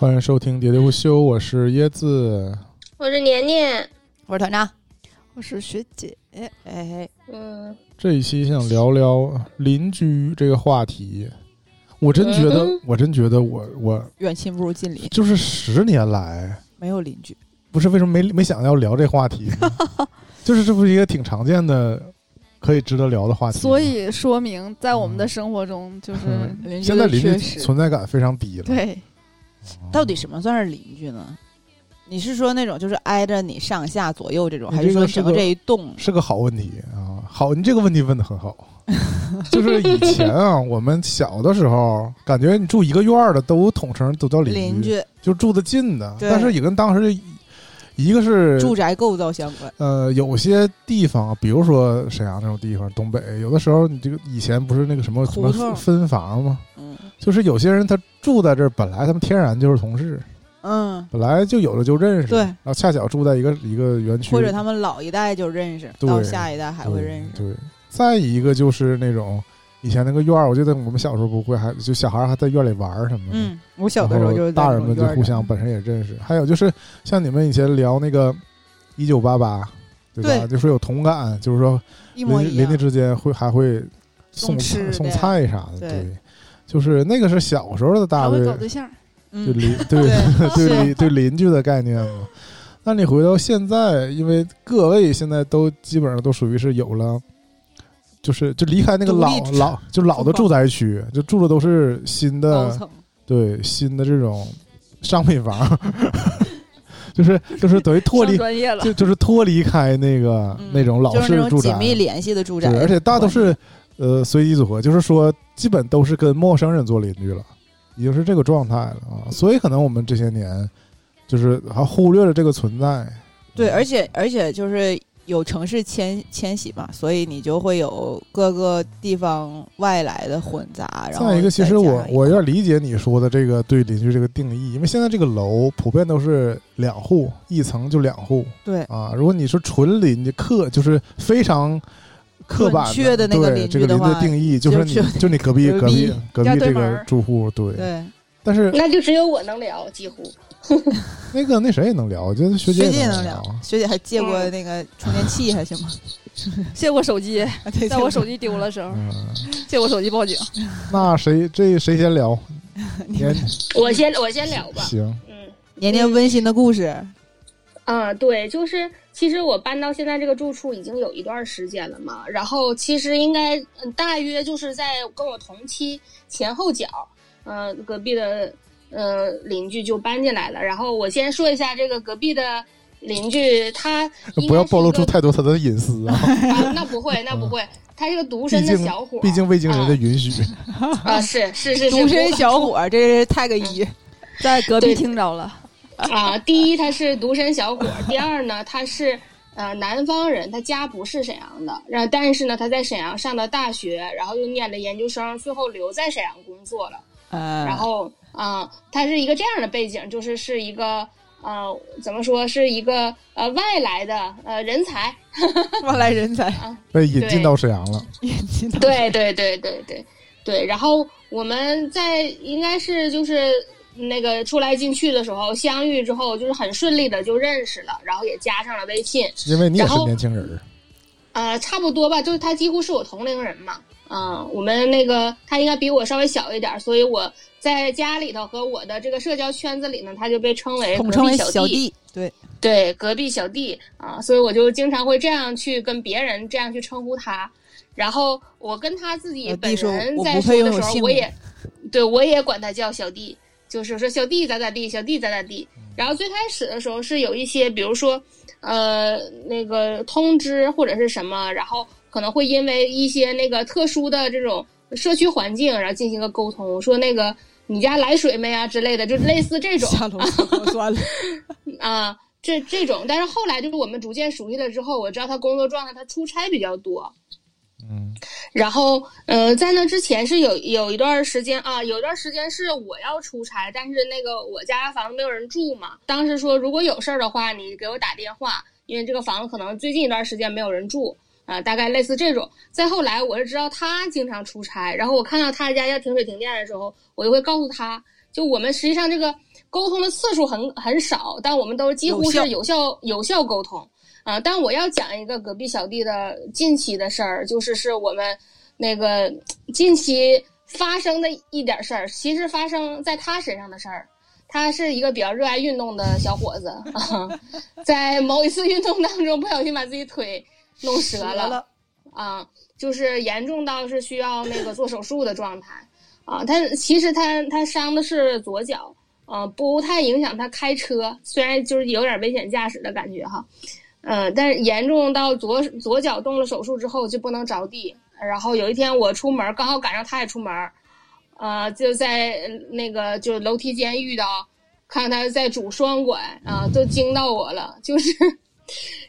欢迎收听《喋喋不休》，我是椰子。我是年年，我是团长，我是学姐，哎，嗯，这一期想聊聊邻居这个话题。我真觉得，嗯我真觉得我，我远亲不如近邻，就是十年来，没有邻居。不是为什么没没想要聊这话题呢？就是这不是一个挺常见的，可以值得聊的话题。所以说明在我们的生活中，就是嗯邻居现在邻居存在感非常低了。对到底什么算是邻居呢？你是说那种就是挨着你上下左右这种，还是说整个这一栋？是个好问题啊！好，你这个问题问的很好。就是以前啊，我们小的时候，感觉你住一个院儿的都统称都叫邻邻居就住的近的，但是也跟当时一个是住宅构造相关。呃，有些地方，比如说沈阳那种地方，东北，有的时候你这个以前不是那个什么什么分房吗？嗯就是有些人他住在这儿，本来他们天然就是同事，嗯，本来就有的就认识，对然后恰巧住在一个一个园区，或者他们老一代就认识，对到下一代还会认识。对。对，再一个就是那种以前那个院儿，我记得我们小时候不会还就小孩儿还在院里玩儿什么的，嗯，我小的时候就大人们就互相本身也认识。还有就是像你们以前聊那个一九八八，对吧？对就说有同感，就是说邻邻居。之间会还会送送送菜啥的，对对，就是那个是小时候的大对搞对象，对嗯，邻 对对 对邻 对邻居的概念嘛。那你回到现在，因为各位现在都基本上都属于是有了，就是就离开那个老老就老的住宅区，就住的都是新的。对新的这种商品房，就是就是等于脱离专业了就，就是脱离开那个、嗯那种老式住宅紧，密联系的住宅对，，而且大都是呃随机组合，就是说基本都是跟陌生人做邻居了，已经是这个状态了啊。所以可能我们这些年就是还忽略了这个存在。对，嗯而且而且就是有城市迁迁徙嘛，所以你就会有各个地方外来的混杂。然后再一个，其实我我有点理解你说的这个对邻居这个定义，因为现在这个楼普遍都是两户，一层就两户对啊。如果你说纯邻居客，就是非常刻板准确的那个对邻居这个邻居的定义，就是你就你隔壁隔隔壁壁隔壁这个住户，对。对但是那就只有我能聊，几乎。那个那谁也能聊，我觉得学姐学姐也能聊，学姐还借过嗯那个充电器，还行吗？借过手机，对在我手机丢了时候，嗯，借我手机报警。那谁这谁先聊？年我先我先聊吧。行，嗯年年温馨的故事，啊，对，就是其实我搬到现在这个住处已经有一段时间了嘛，然后其实应该嗯大约就是在跟我同期前后脚，呃，隔壁的呃邻居就搬进来了。然后我先说一下这个隔壁的邻居，他 不要暴露出太多他的隐私啊！啊，那不会，那不会，他是个独身的小伙，毕竟未经人的允许，啊，是是是是独身小伙，这是 tag 一，在隔壁听着了，啊，第一他是独身小伙，第二呢他是呃南方人，他家不是沈阳的，然后但是呢他在沈阳上的大学，然后又念了研究生，最后留在沈阳工作了。呃，然后啊、他是一个这样的背景，就是是一个呃怎么说是一个呃外来的呃人才，外来人才，被引进到沈阳了。对对对对对对，然后我们在应该是就是那个出来进去的时候相遇之后，就是很顺利的就认识了，然后也加上了微信，因为你也是然后年轻人儿，呃，差不多吧，就是他几乎是我同龄人嘛。嗯、我们那个他应该比我稍微小一点儿，所以我在家里头和我的这个社交圈子里呢，他就被称为隔统称为壁小弟，对，对，隔壁小弟啊，所以我就经常会这样去跟别人这样去称呼他。然后我跟他自己本人在说的时候，我也对我也管他叫小弟，就是说小弟咋咋地，小弟咋咋地。然后最开始的时候是有一些，比如说呃那个通知或者是什么，然后可能会因为一些那个特殊的这种社区环境，然后进行个沟通，说那个你家来水没啊之类的，就类似这种。下楼小口酸了，啊，这这种，但是后来就是我们逐渐熟悉了之后，我知道他工作状态，他出差比较多，嗯然后，呃，在那之前是有有一段时间啊，有一段时间是我要出差，但是那个我家房子没有人住嘛。当时说如果有事儿的话，你给我打电话，因为这个房子可能最近一段时间没有人住啊、大概类似这种。再后来，我是知道他经常出差，然后我看到他家要停水停电的时候，我就会告诉他，就我们实际上这个沟通的次数很很少，但我们都几乎是有有效有效沟通。啊，但我要讲一个隔壁小弟的近期的事儿，就是是我们那个近期发生的一点事儿，其实发生在他身上的事儿。他是一个比较热爱运动的小伙子啊，在某一次运动当中不小心把自己腿弄折了了，啊，就是严重到是需要那个做手术的状态啊。他其实他他伤的是左脚，呃，不太影响他开车，虽然就是有点危险驾驶的感觉哈。嗯，但是严重到左左脚动了手术之后就不能着地。然后有一天我出门，刚好赶上他也出门，呃，就在呃那个就楼梯间遇到，看他在拄双拐啊、都惊到我了。就是，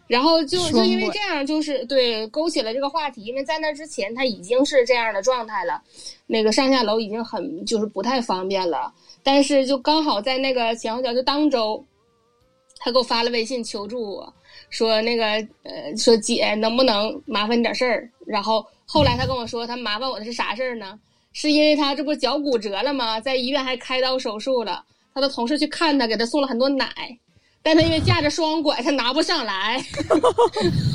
然后就就因为这样，就是对勾起了这个话题，因为在那之前他已经是这样的状态了，那个上下楼已经很就是不太方便了。但是就刚好在那个前后脚就当周，他给我发了微信求助我。说那个呃，说姐能不能麻烦你点事儿？然后后来他跟我说，他麻烦我的是啥事儿呢？是因为他这不脚骨折了吗？在医院还开刀手术了。他的同事去看他，给他送了很多奶，但他因为架着双拐，他拿不上来。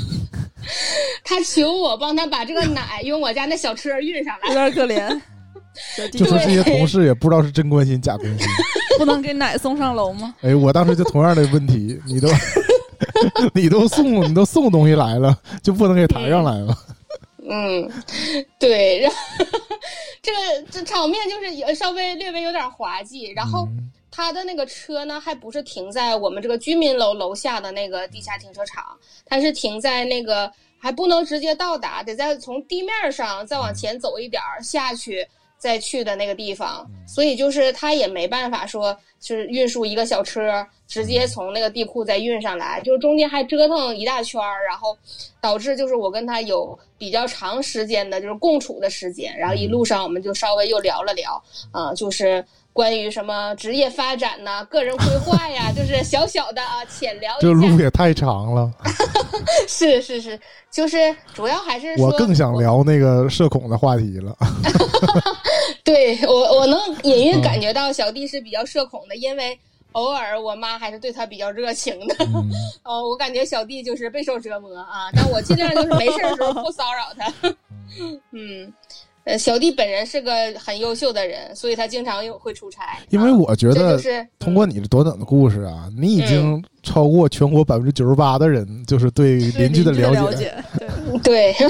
他求我帮他把这个奶用我家那小车运上来有。点可怜。就说这些同事也不知道是真关心假关心。不能给奶送上楼吗？哎，我当时就同样的问题，你都 你都送你都送东西来了，就不能给抬上来了？嗯，对，然后这个这场面就是有稍微略微有点滑稽，然后。嗯他的那个车呢，还不是停在我们这个居民楼楼下的那个地下停车场，它是停在那个还不能直接到达，得再从地面上再往前走一点儿下去再去的那个地方，所以就是他也没办法说，就是运输一个小车直接从那个地库再运上来，就是中间还折腾一大圈儿，然后导致就是我跟他有比较长时间的就是共处的时间，然后一路上我们就稍微又聊了聊，啊、就是。关于什么职业发展呐、个人规划呀，就是小小的啊，浅聊这路。也太长了，是是是，就是主要还是说，我更想聊那个社恐的话题了。对我，我能隐约嗯感觉到小弟是比较社恐的，因为偶尔我妈还是对他比较热情的。嗯，哦，我感觉小弟就是备受折磨啊，但我尽量就是没事的时候不骚扰他。嗯，呃，小弟本人是个很优秀的人，所以他经常又会出差。因为啊我觉得就是通过你的短短的故事啊，你已经超过全国百分之九十八的人，就是对对邻居的了了解。解，对，对，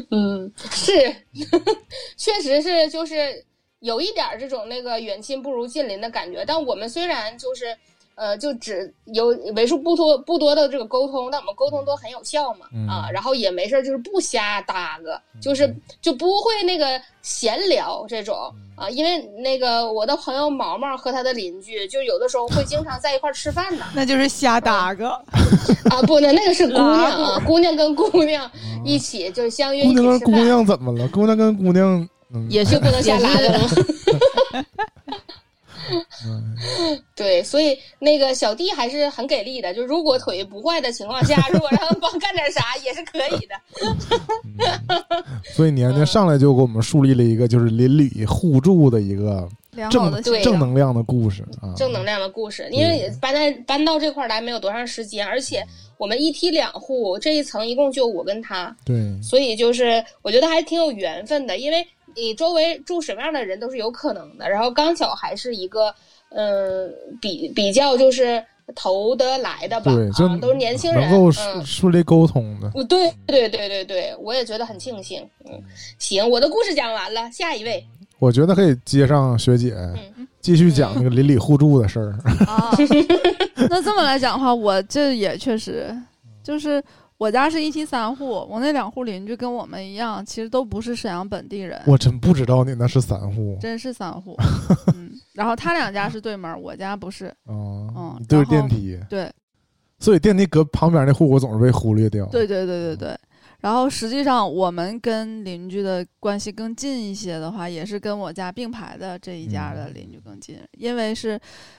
嗯，是，确实是，就是有一点儿这种那个远亲不如近邻的感觉。但我们虽然就是呃，就只有为数不多不多的这个沟通，但我们沟通都很有效嘛，嗯啊，然后也没事儿就是不瞎搭个，就是就不会那个闲聊这种啊，因为那个我的朋友毛毛和他的邻居，就有的时候会经常在一块儿吃饭呢。那就是瞎搭个。啊，不能，那个是姑娘啊，姑娘跟姑娘一起就相约一起姑娘跟姑，娘怎么了？姑娘跟姑娘，嗯，也就不能瞎拉也的是吗？对，所以那个小弟还是很给力的，就如果腿不坏的情况下，如果让他帮干点啥也是可以的。所以年年上来就给我们树立了一个就是邻里互助的一个正良好的对正能量的故事啊，正能量的故事，因为也搬在搬到这块儿来没有多长时间，而且我们一梯两户，这一层一共就我跟他，对，所以就是我觉得还挺有缘分的，因为你周围住什么样的人都是有可能的。然后刚巧还是一个，嗯、比比较就是投得来的吧，对，就啊，都是年轻人，能够顺利沟通的。嗯对对对对对，我也觉得很庆幸。嗯，行，我的故事讲完了，下一位。我觉得可以接上学姐嗯继续讲那个邻里互助的事儿。啊，那这么来讲的话，我这也确实就是我家是一梯三户，我那两户邻居跟我们一样，其实都不是沈阳本地人，我真不知道你那是三户真是三户。嗯，然后他两家是对门儿，我家不是。啊嗯，你对着电梯，对所以电梯隔旁边那户我总是被忽略掉。对对对对对。然后实际上我们跟邻居的关系更近一些的话，也是跟我家并排的这一家的嗯邻居更近，因为是，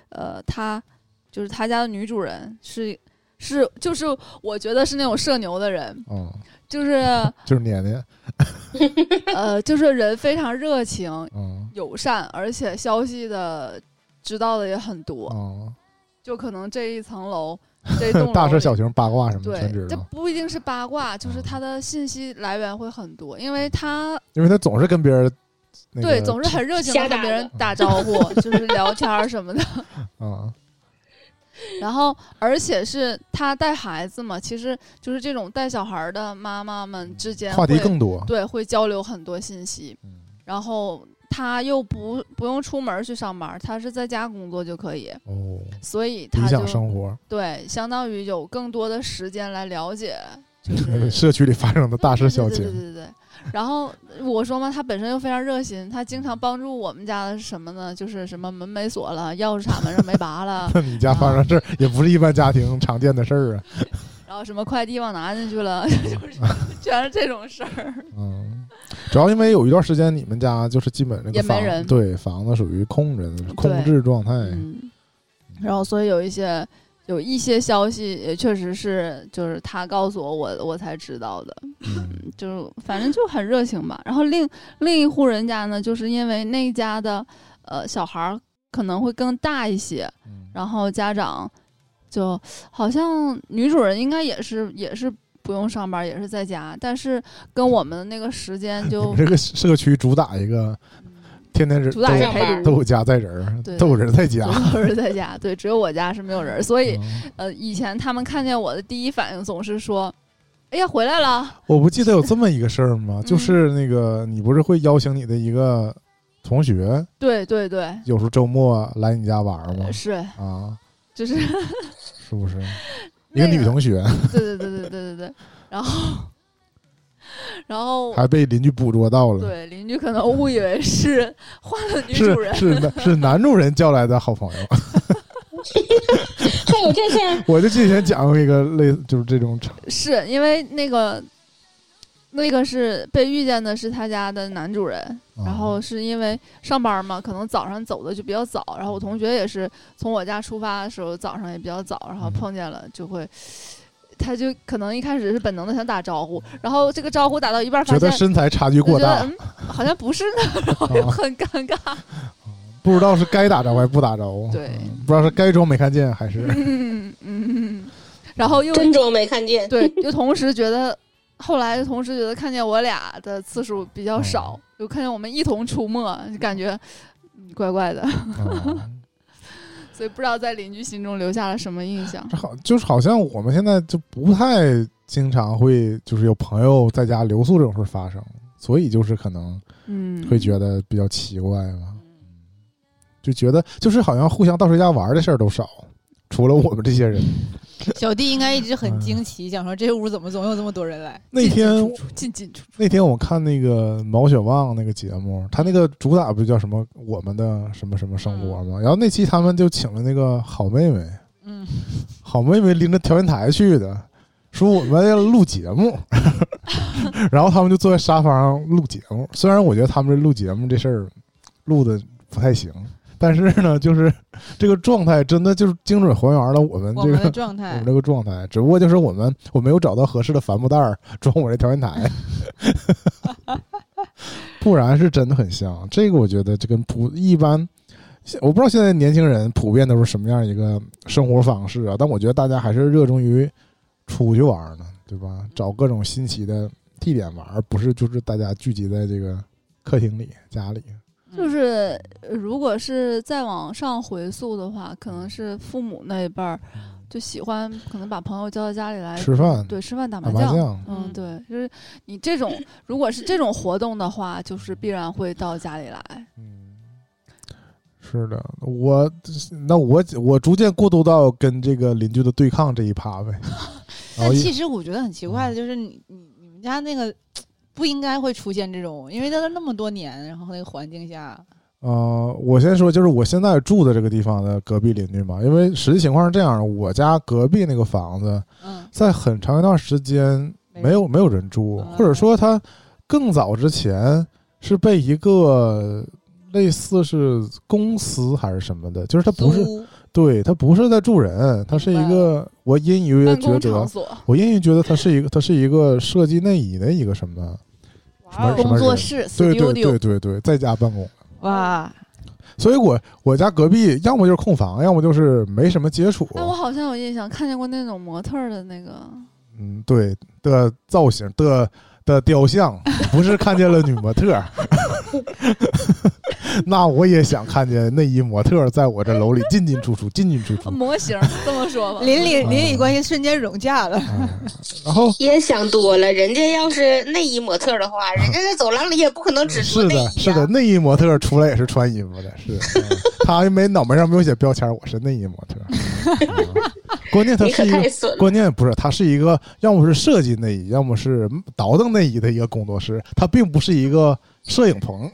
呃，他就是他家的女主人是是就是我觉得是那种社牛的人，嗯，就是 就是年年，呃就是人非常热情嗯友善，而且消息的知道的也很多，嗯，就可能这一层楼 这栋楼大事小情八卦什么的对全知，道，这不一定是八卦，就是嗯他的信息来源会很多，因为他因为他总是跟别人那个对总是很热情的跟别人打招呼，就是聊天儿什么的。啊然后，而且是他带孩子嘛，其实就是这种带小孩儿的妈妈们之间话题会更多，对会交流很多信息，嗯。然后他又不不用出门去上班，他是在家工作就可以，哦，所以理想生活，对相当于有更多的时间来了解，就是 社区里发生的大事小对对对情，对对对。然后我说嘛，他本身又非常热心，他经常帮助我们家的是什么呢？就是什么门没锁了，钥匙插门上没拔了，那你家发生事儿也不是一般家庭常见的事儿啊，然后什么快递忘拿进去了，就是全是这种事儿。嗯，主要因为有一段时间你们家就是基本那个房也没人对房子属于空着的空置状态，嗯，然后所以有一些有一些消息也确实是就是他告诉我，我我才知道的。嗯就是反正就很热情吧。然后另另一户人家呢，就是因为那家的呃小孩儿可能会更大一些，嗯然后家长就好像女主人应该也是也是不用上班，也是在家，但是跟我们的那个时间 就这个社区主打一个天天是都上班陪读。都有家在人儿，都有人在家，都人在家，对，只有我家是没有人儿，所以嗯呃，以前他们看见我的第一反应总是说：“哎呀，回来了。我不记得有这么一个事儿吗？嗯 就是那个你不是会邀请你的一个同学，”对对对，有时候周末来你家玩儿吗？是，啊，就是是不是？一个女同学对对对对对对对，然后，然后还被邻居捕捉到了，对邻居可能误以为是换了女主人，是男是男主人叫来的好朋友。还有这事儿，我就之前讲过一个类似就是这种场，是因为那个那个是被遇见的是他家的男主人，啊然后是因为上班嘛，可能早上走的就比较早，然后我同学也是从我家出发的时候早上也比较早，然后嗯碰见了就会。他就可能一开始是本能的想打招呼，然后这个招呼打到一半，发觉得现身材差距过大，就觉得嗯，好像不是呢，然后就啊很尴尬。不知道是该打招呼还不打招呼，对嗯不知道是该装没看见还是嗯嗯，然后又真装没看见。对，又同时觉得，后来同时觉得看见我俩的次数比较少，哦又看见我们一同出没，就感觉嗯怪怪的，啊 所以不知道在邻居心中留下了什么印象。好就是好像我们现在就不太经常会就是有朋友在家留宿这种事发生，所以就是可能嗯，会觉得比较奇怪吧，嗯，就觉得就是好像互相到谁家玩的事儿都少，除了我们这些人。小弟应该一直很惊奇，想说这屋怎么总有这么多人来？那天进进出出，那天我看那个毛血旺那个节目，他那个主打不叫什么我们的什么什么生活吗？然后那期他们就请了那个好妹妹，嗯，好妹妹拎着调音台去的，说我们要录节目，然后他们就坐在沙发上录节目。虽然我觉得他们这录节目这事儿录的不太行，但是呢，就是这个状态真的就是精准还原了我们这个 状态我们这个状态，只不过就是我们我没有找到合适的帆布袋儿装我这调音台，不然是真的很像。这个我觉得这跟普一般，现我不知道现在年轻人普遍都是什么样一个生活方式啊，但我觉得大家还是热衷于出去玩呢，对吧？找各种新奇的地点玩，而不是就是大家聚集在这个客厅里、家里。就是呃如果是再往上回溯的话，可能是父母那一辈儿就喜欢，可能把朋友叫到家里来吃饭、对，吃饭打打麻将。麻将，嗯，对，就是你这种，如果是这种活动的话，就是必然会到家里来。嗯，是的，我那我我逐渐过渡到跟这个邻居的对抗这一趴呗。但其实我觉得很奇怪的就是你你你们家那个不应该会出现这种，因为在那那么多年，然后那个环境下，呃，我先说，就是我现在住的这个地方的隔壁邻居嘛，因为实际情况是这样的，我家隔壁那个房子嗯。在很长一段时间没有没有。人住，啊。或者说它更早之前是被一个类似是公司还是什么的，就是它不是对，它不是在住人，它是一个我隐隐约约觉得，我隐隐觉得它是一个它是一个设计内衣的一个什么工作室对对对对对，在家办公。哇，所以我我家隔壁要么就是空房，要么就是没什么接触。哎，我好像有印象看见过那种模特的那个，嗯，对的造型的的雕像，不是看见了女模特儿，那我也想看见内衣模特在我这楼里进进出出，进进出出。模型这么说吧，邻里啊邻里关系瞬间融洽了。嗯然后也想多了，人家要是内衣模特的话，人家在走廊里也不可能只是内衣、啊。是的，内衣模特出来也是穿衣服的，是。嗯 他没脑门上没有写标签，我是内衣模特。嗯关键他是一个。关键不是，他是一个要么是设计内衣，要么是倒腾内衣的一个工作室，他并不是一个摄影棚，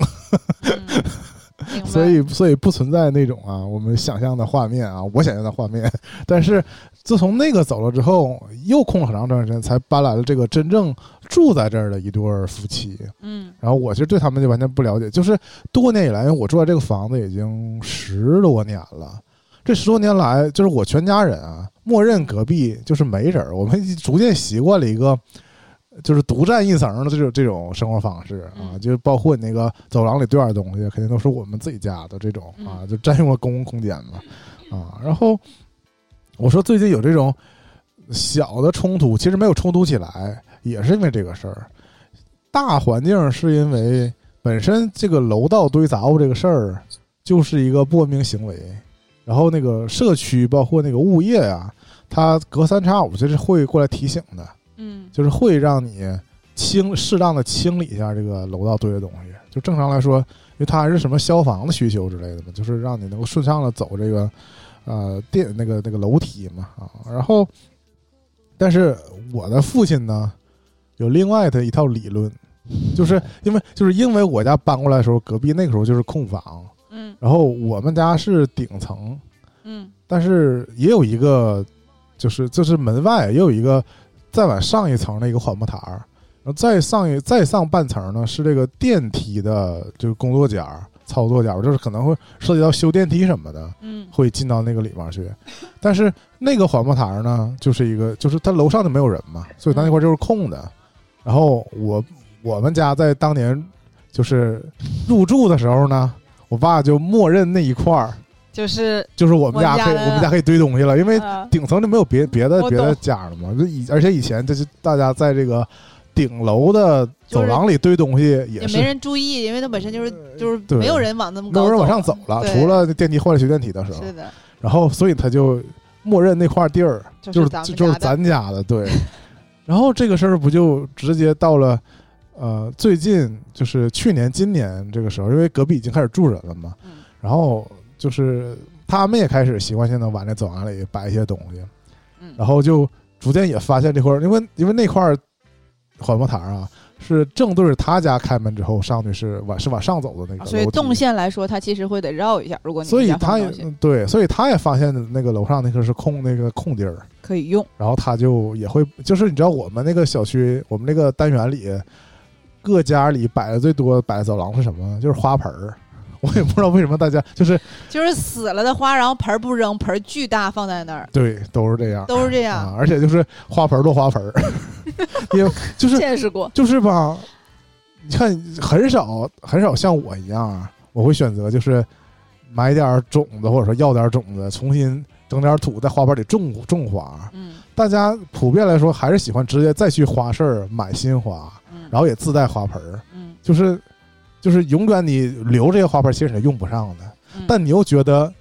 所以所以不存在那种啊我们想象的画面啊，我想象的画面。但是自从那个走了之后，又空了很长段时间，才搬来了这个真正住在这儿的一对儿夫妻。嗯然后我其实对他们就完全不了解，就是多年以来，因为我住在这个房子已经十多年了。这十多年来，就是我全家人啊，默认隔壁就是没人儿，我们逐渐习惯了一个就是独占一层的这种这种生活方式啊，嗯就包括你那个走廊里堆点东西，肯定都是我们自己家的这种啊，就占用了公共空间嘛啊。然后我说最近有这种小的冲突，其实没有冲突起来，也是因为这个事儿。大环境是因为本身这个楼道堆杂物这个事儿就是一个不文明行为，然后那个社区包括那个物业呀、他隔三差五就是会过来提醒的，嗯就是会让你清适当的清理一下这个楼道堆的东西。就正常来说，因为它还是什么消防的需求之类的嘛，就是让你能够顺畅的走这个呃电那个那个楼梯嘛啊。然后，但是我的父亲呢有另外的一套理论，就是因为就是因为我家搬过来的时候，隔壁那个时候就是空房，嗯然后我们家是顶层，嗯但是也有一个，就是就是门外也有一个再往上一层的一个缓步台儿，然后再上一再上半层呢是这个电梯的就是工作间儿、操作间儿，就是可能会涉及到修电梯什么的，嗯会进到那个里面去。但是那个缓步台儿呢，就是一个就是它楼上就没有人嘛，所以它那块儿就是空的。然后我我们家在当年就是入住的时候呢，我爸就默认那一块儿。就是就是我们家可以，我们家可以堆东西了，因为啊顶层就没有别别的别的懂家了嘛。就以而且以前就是大家在这个顶楼的走廊里堆东西也是也没人注意，因为它本身就是就是没有人往那么高，没有人往上走了，除了电梯坏了修电梯的时候，是的，然后所以他就默认那块地儿就就是就就是咱家的，对。然后这个事儿不就直接到了呃最近就是去年今年这个时候，因为隔壁已经开始住人了嘛，嗯然后就是他们也开始习惯性的往那走廊里摆一些东西，嗯然后就逐渐也发现这块儿，因为因为那块儿缓步台啊是正对着他家开门之后上去是往是往上走的那个，啊所以动线来说，他其实会得绕一下。如果你所以他也对，所以他也发现那个楼上那个是空那个空地儿，可以用，然后他就也会，就是你知道我们那个小区，我们那个单元里，各家里摆的最多摆走廊是什么？就是花盆儿。我也不知道为什么大家就是就是死了的花，然后盆儿不扔，盆儿巨大放在那儿，对都是这样，都是这啊，样。而且就是花盆儿多花盆儿，因为就是见识过，就是吧，你看很少很少像我一样啊，我会选择就是买点种子，或者说要点种子，重新整点土在花盆里种种花。嗯大家普遍来说还是喜欢直接再去花市买新花，嗯，然后也自带花盆儿，嗯就是就是永远你留这些花盆儿其实你是用不上的，嗯，但你又觉得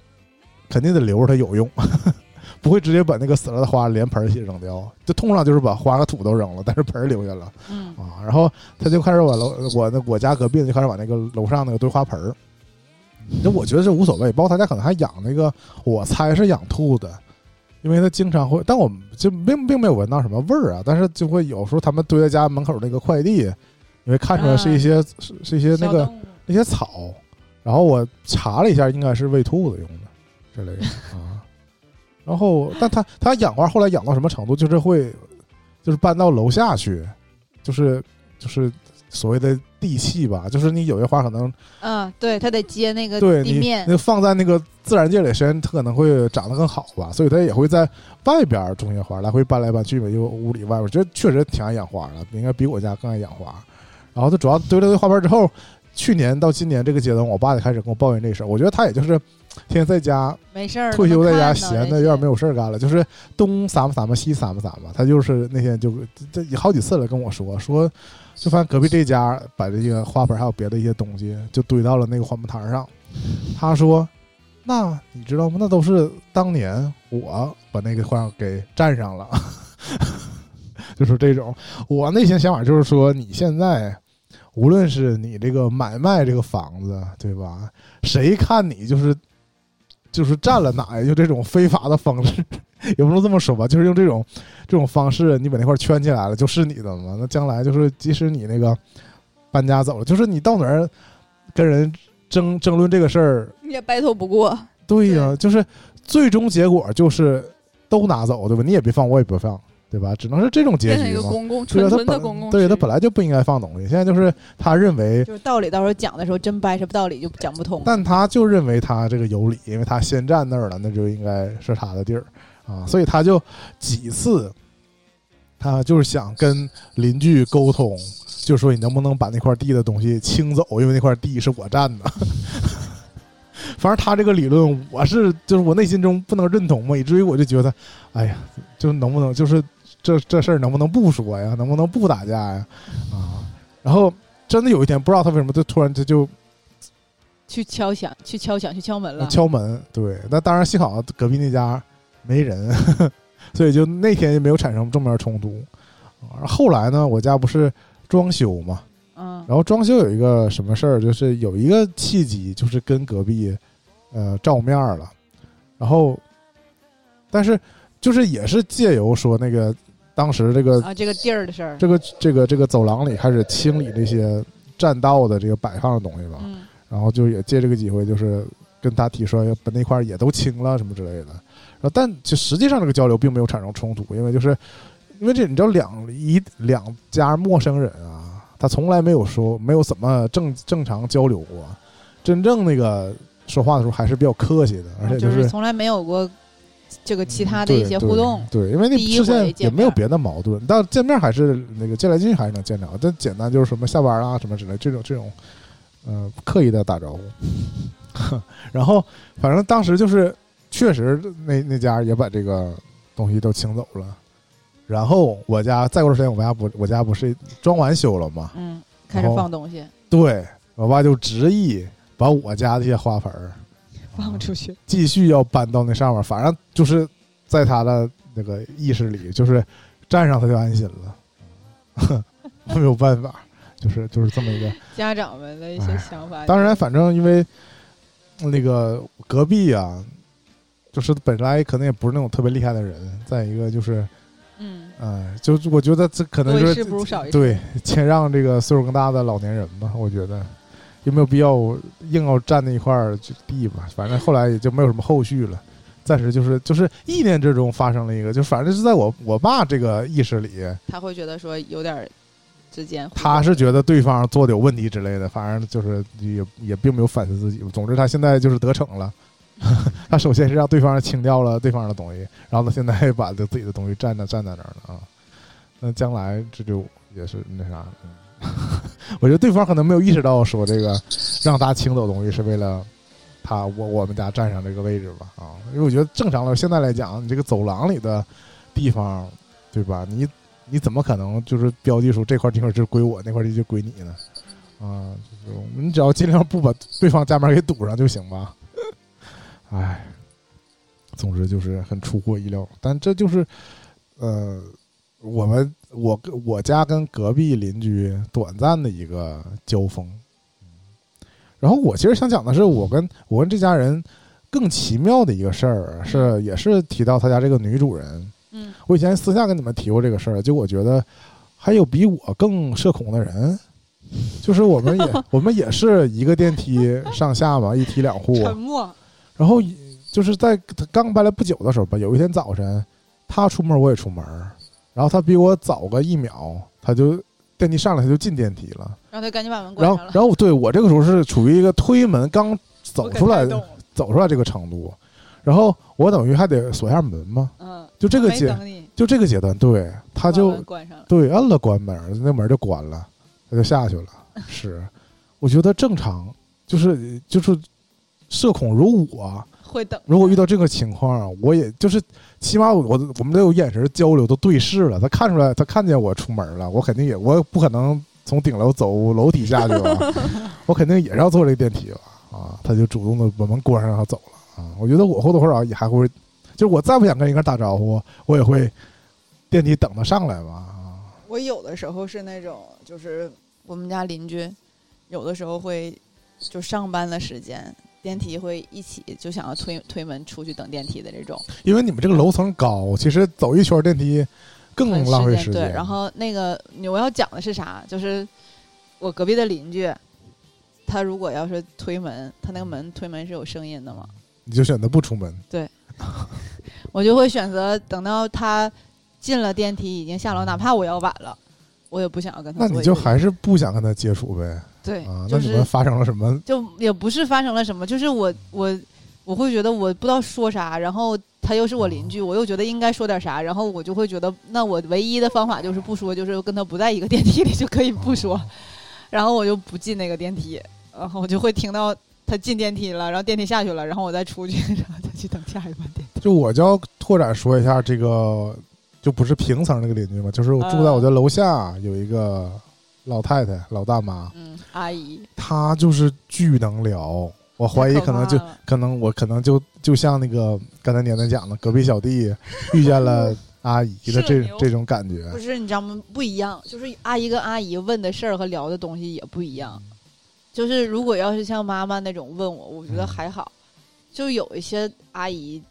肯定得留着它有用。不会直接把那个死了的花连盆儿一起扔掉，就通常就是把花和土都扔了，但是盆儿留下了。嗯啊，然后他就开始往楼我那我家隔壁就开始往那个楼上那个堆花盆儿。那我觉得这无所谓，包括他家可能还养那个，我猜是养兔子，因为他经常会，但我们就并并没有闻到什么味儿啊，但是就会有时候他们堆在家门口那个快递，你会看出来是一些、是是一些那个那些草，然后我查了一下，应该是喂兔子用的之类的 啊。然后，但他他养花后来养到什么程度，就是会，就是搬到楼下去，就是就是所谓的地气吧，就是你有些花可能嗯，对，它得接那个对地面那，放在那个自然界里，时间它可能会长得更好吧，所以它也会在外边种些花，来回搬来搬去吧，因为屋里外边，我觉得确实挺爱养花的，应该比我家更爱养花。然后他主要堆了堆花盆之后，去年到今年这个阶段，我爸就开始跟我抱怨这事儿。我觉得他也就是天天在家没事儿，退休在家闲的，有点没有事儿干了，就是东撒吧撒吧西撒吧撒吧。他就是那天就这这好几次了跟我说说，就发现隔壁这家把这个花盆还有别的一些东西就堆到了那个花盆台上。他说：“那你知道吗？那都是当年我把那个花给占上了。”就是这种，我内心想法就是说，你现在无论是你这个买卖这个房子，对吧？谁看你就是就是占了哪就这种非法的方式，也不能这么说吧，就是用这种这种方式，你把那块圈起来了，就是你的嘛。那将来就是，即使你那个搬家走了，就是你到哪儿跟人争争论这个事儿，你也掰头不过。对呀、就是最终结果就是都拿走，对吧？你也别放，我也别放，对吧？只能是这种结变成一局嘛。个公共对啊，他纯纯的本公共对他本来就不应该放东西，现在就是他认为就是道理，到时候讲的时候真掰扯道理就讲不通。但他就认为他这个有理，因为他先占那儿了，那就应该是他的地儿啊，所以他就几次，他就是想跟邻居沟通，就说你能不能把那块地的东西清走，因为那块地是我占的。反正他这个理论，我是就是我内心中不能认同嘛，以至于我就觉得，哎呀，就能不能就是这这事儿能不能不说呀，能不能不打架呀，啊，然后真的有一天不知道他为什么就突然他就去敲响，去敲响，去敲门了。敲门，对，那当然幸好隔壁那家没人，所以就那天也没有产生正面冲突。啊后来呢，我家不是装修嘛，嗯，然后装修有一个什么事儿，就是有一个契机，就是跟隔壁呃照面了，然后但是就是也是借由说那个当时这个啊，这个地儿的事儿。这个这个这个走廊里开始清理这些占道的这个摆放的东西吧，嗯然后就也借这个机会，就是跟他提说要把那块儿也都清了什么之类的。然后，但就实际上这个交流并没有产生冲突，因为就是因为这你知道两一两家陌生人啊，他从来没有说没有怎么正正常交流过，真正那个说话的时候还是比较客气的，而且啊就是是从来没有过这个其他的一些互动。对，对因为你第一之前也没有别的矛盾，但见面还是那个见来见去还是能见着，但简单就是什么下班啊什么之类这种这种，呃，刻意的打招呼。然后反正当时就是确实那那家也把这个东西都清走了，然后我家再过段时间我家不我家不是装完修了吗？嗯，开始放东西，对我爸就执意把我家这些花盆儿放出去。继续要搬到那上面，反正就是在他的那个意识里，就是站上他就安心了，没有办法，就是就是这么一个。家长们的一些想法。当然，反正因为那个隔壁啊，就是本来可能也不是那种特别厉害的人，再一个就是，嗯，嗯、就我觉得这可能就是。对谦让这个岁数更大的老年人吧，我觉得有没有必要硬要占那一块儿地吧？反正后来也就没有什么后续了。暂时就是就是意念之中发生了一个，就反正是在我我爸这个意识里，他会觉得说有点儿之间，他是觉得对方做的有问题之类的，反正就是也也并没有反思自己。总之，他现在就是得逞了。他首先是让对方清掉了对方的东西，然后他现在把自己的东西占着占在那儿了啊。那将来这就也是那啥，嗯，我觉得对方可能没有意识到说这个让他清走东西是为了他我我们家占上这个位置吧啊，因为我觉得正常的现在来讲，你这个走廊里的地方，对吧？你你怎么可能就是标记出这块地方就归我，那块地就归你呢？啊，就是你只要尽量不把对方家门给堵上就行吧。唉，总之就是很出乎意料，但这就是呃，我们我跟我家跟隔壁邻居短暂的一个交锋。然后我其实想讲的是，我跟我跟这家人更奇妙的一个事儿，是也是提到他家这个女主人。嗯我以前私下跟你们提过这个事儿，就我觉得还有比我更社恐的人，就是我们也 我们也是一个电梯上下嘛，一梯两户，沉默。然后就是在他刚搬来不久的时候吧，有一天早晨，他出门我也出门，然后他比我早个一秒，他就电梯上来他就进电梯了。然后他赶紧把门关然后上了。然后对我这个时候是处于一个推门刚走出来走出来这个程度，然后我等于还得锁一下门嘛，嗯，就这个阶等你，就这个阶段，对，他就门关上了。对摁了关门，那门就关了，他就下去了。是，我觉得正常，就是就是社恐如我，会等。如果遇到这个情况，我也就是起码我我我们都有眼神交流，都对视了。他看出来，他看见我出门了，我肯定也我不可能从顶楼走楼梯下去吧，我肯定也是要坐这个电梯了啊。他就主动的把门关上，然后走了啊。我觉得我或多或少也还会，就是我再不想跟一个人打招呼，我也会电梯等他上来吧啊。我有的时候是那种，就是我们家邻居，有的时候会就上班的时间，电梯会一起就想要推推门出去等电梯的这种，因为你们这个楼层高，其实走一圈电梯更很浪费时时间。对，然后那个我要讲的是啥？就是我隔壁的邻居，他如果要是推门，他那个门推门是有声音的嘛，你就选择不出门。对 我就会选择等到他进了电梯已经下楼，哪怕我要晚了，我也不想要跟他那你就还是不想跟他接触呗对，啊？就是那你们发生了什么？就也不是发生了什么，就是我我我会觉得我不知道说啥，然后他又是我邻居，我又觉得应该说点啥，然后我就会觉得那我唯一的方法就是不说，就是跟他不在一个电梯里就可以不说，然后我就不进那个电梯，然后我就会听到他进电梯了，然后电梯下去了，然后我再出去，然后再去等下一班电梯。就我就要拓展说一下这个，就不是平层那个邻居嘛，就是我住在啊我家楼下有一个老太太、老大妈，嗯，阿姨，她就是巨能聊。我怀疑可能就可可能我可能就就像那个刚才年年讲的，隔壁小弟 遇见了阿姨的这这种感觉不。是你知道吗？不一样，就是阿姨跟阿姨问的事儿和聊的东西也不一样。就是如果要是像妈妈那种问我，我觉得嗯还好。就有一些阿姨，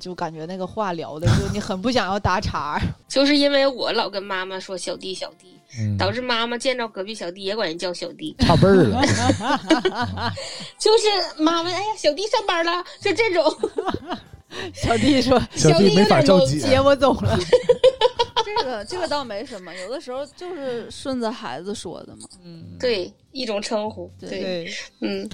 就感觉那个话聊的，就你很不想要搭茬儿。就是因为我老跟妈妈说小弟小弟，嗯，导致妈妈见着隔壁小弟也管人叫小弟，差辈儿了。就是妈妈哎呀小弟上班了，就这种。小弟说小弟没法叫有点姐接，我走了。这个这个倒没什么，有的时候就是顺着孩子说的嘛。嗯，对，一种称呼。对，嗯，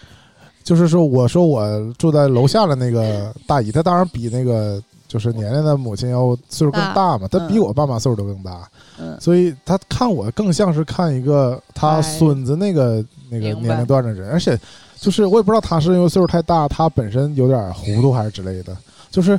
就是说，我说我住在楼下的那个大姨，她当然比那个就是年年的母亲要岁数更大。嘛，她嗯。比我爸妈岁数都更大，嗯，所以她看我更像是看一个她哎。孙子那个那个年龄段的人，而且就是我也不知道她是因为岁数太大，她本身有点糊涂还是之类的，就是。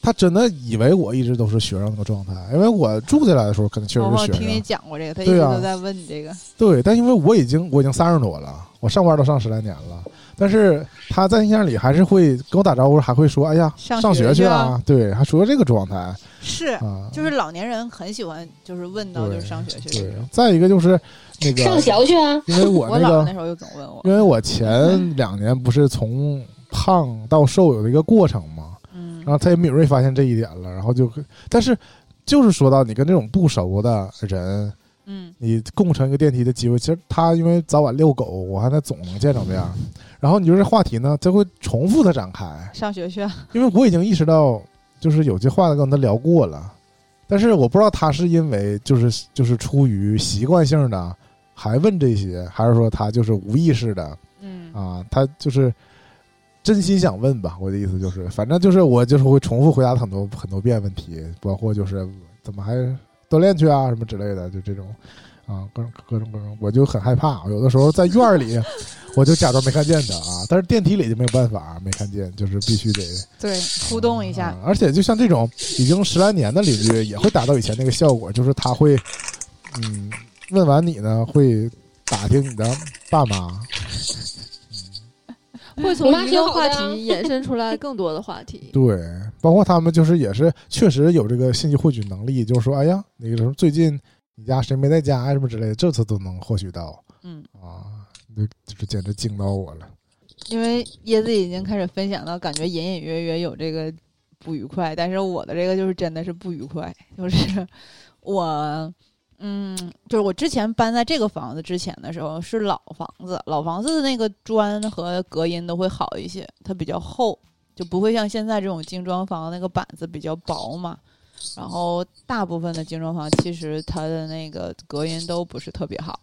她真的以为我一直都是学生那个状态，因为我住进来的时候可能确实是学生。我听你生，讲过这个，他一对啊。直都在问你这个。对，但因为我已经我已经三十多了，我上班都上十来年了，但是他在印象里还是会跟我打招呼，还会说：“哎呀，上上学学去啊啊！”对，还说这个状态是，啊，就是老年人很喜欢，就是问到就是上学去。再一个就是那个，上学去啊。因为我我那时候就总问我，因为我前两年不是从胖到瘦有一个过程嘛，嗯然后他也敏锐发现这一点了，然后就，但是就是说到你跟这种不熟的人，嗯你共乘一个电梯的机会，其实他因为早晚遛狗，我还得总能见着面儿。然后你就这话题呢，就会重复的展开，上学去啊，因为我已经意识到，就是有些话跟他聊过了，但是我不知道他是因为就是就是出于习惯性的还问这些，还是说他就是无意识的嗯啊，他就是真心想问吧。我的意思就是，反正就是我就是会重复回答很多很多遍问题，包括就是怎么还 锻炼去啊什么之类的，就这种啊各种各种各种，我就很害怕。有的时候在院儿里，我就假装没看见他啊，但是电梯里就没有办法没看见，就是必须得对，互动一下啊，而且就像这种已经十来年的邻居，也会达到以前那个效果，就是他会嗯问完你呢，会打听你的爸妈。会从一个话题延伸出来更多的话题。对，包括他们就是也是确实有这个信息获取能力，就是说，哎呀，那个什么最近你家谁没在家呀什么之类的，这次都能获取到嗯，啊，那就是简直惊到我了。因为椰子已经开始分享到，感觉隐隐约约有这个不愉快，但是我的这个就是真的是不愉快，就是 我。嗯，就是我之前搬在这个房子之前的时候是老房子，老房子的那个砖和隔音都会好一些，它比较厚，就不会像现在这种精装房那个板子比较薄嘛。然后大部分的精装房其实它的那个隔音都不是特别好。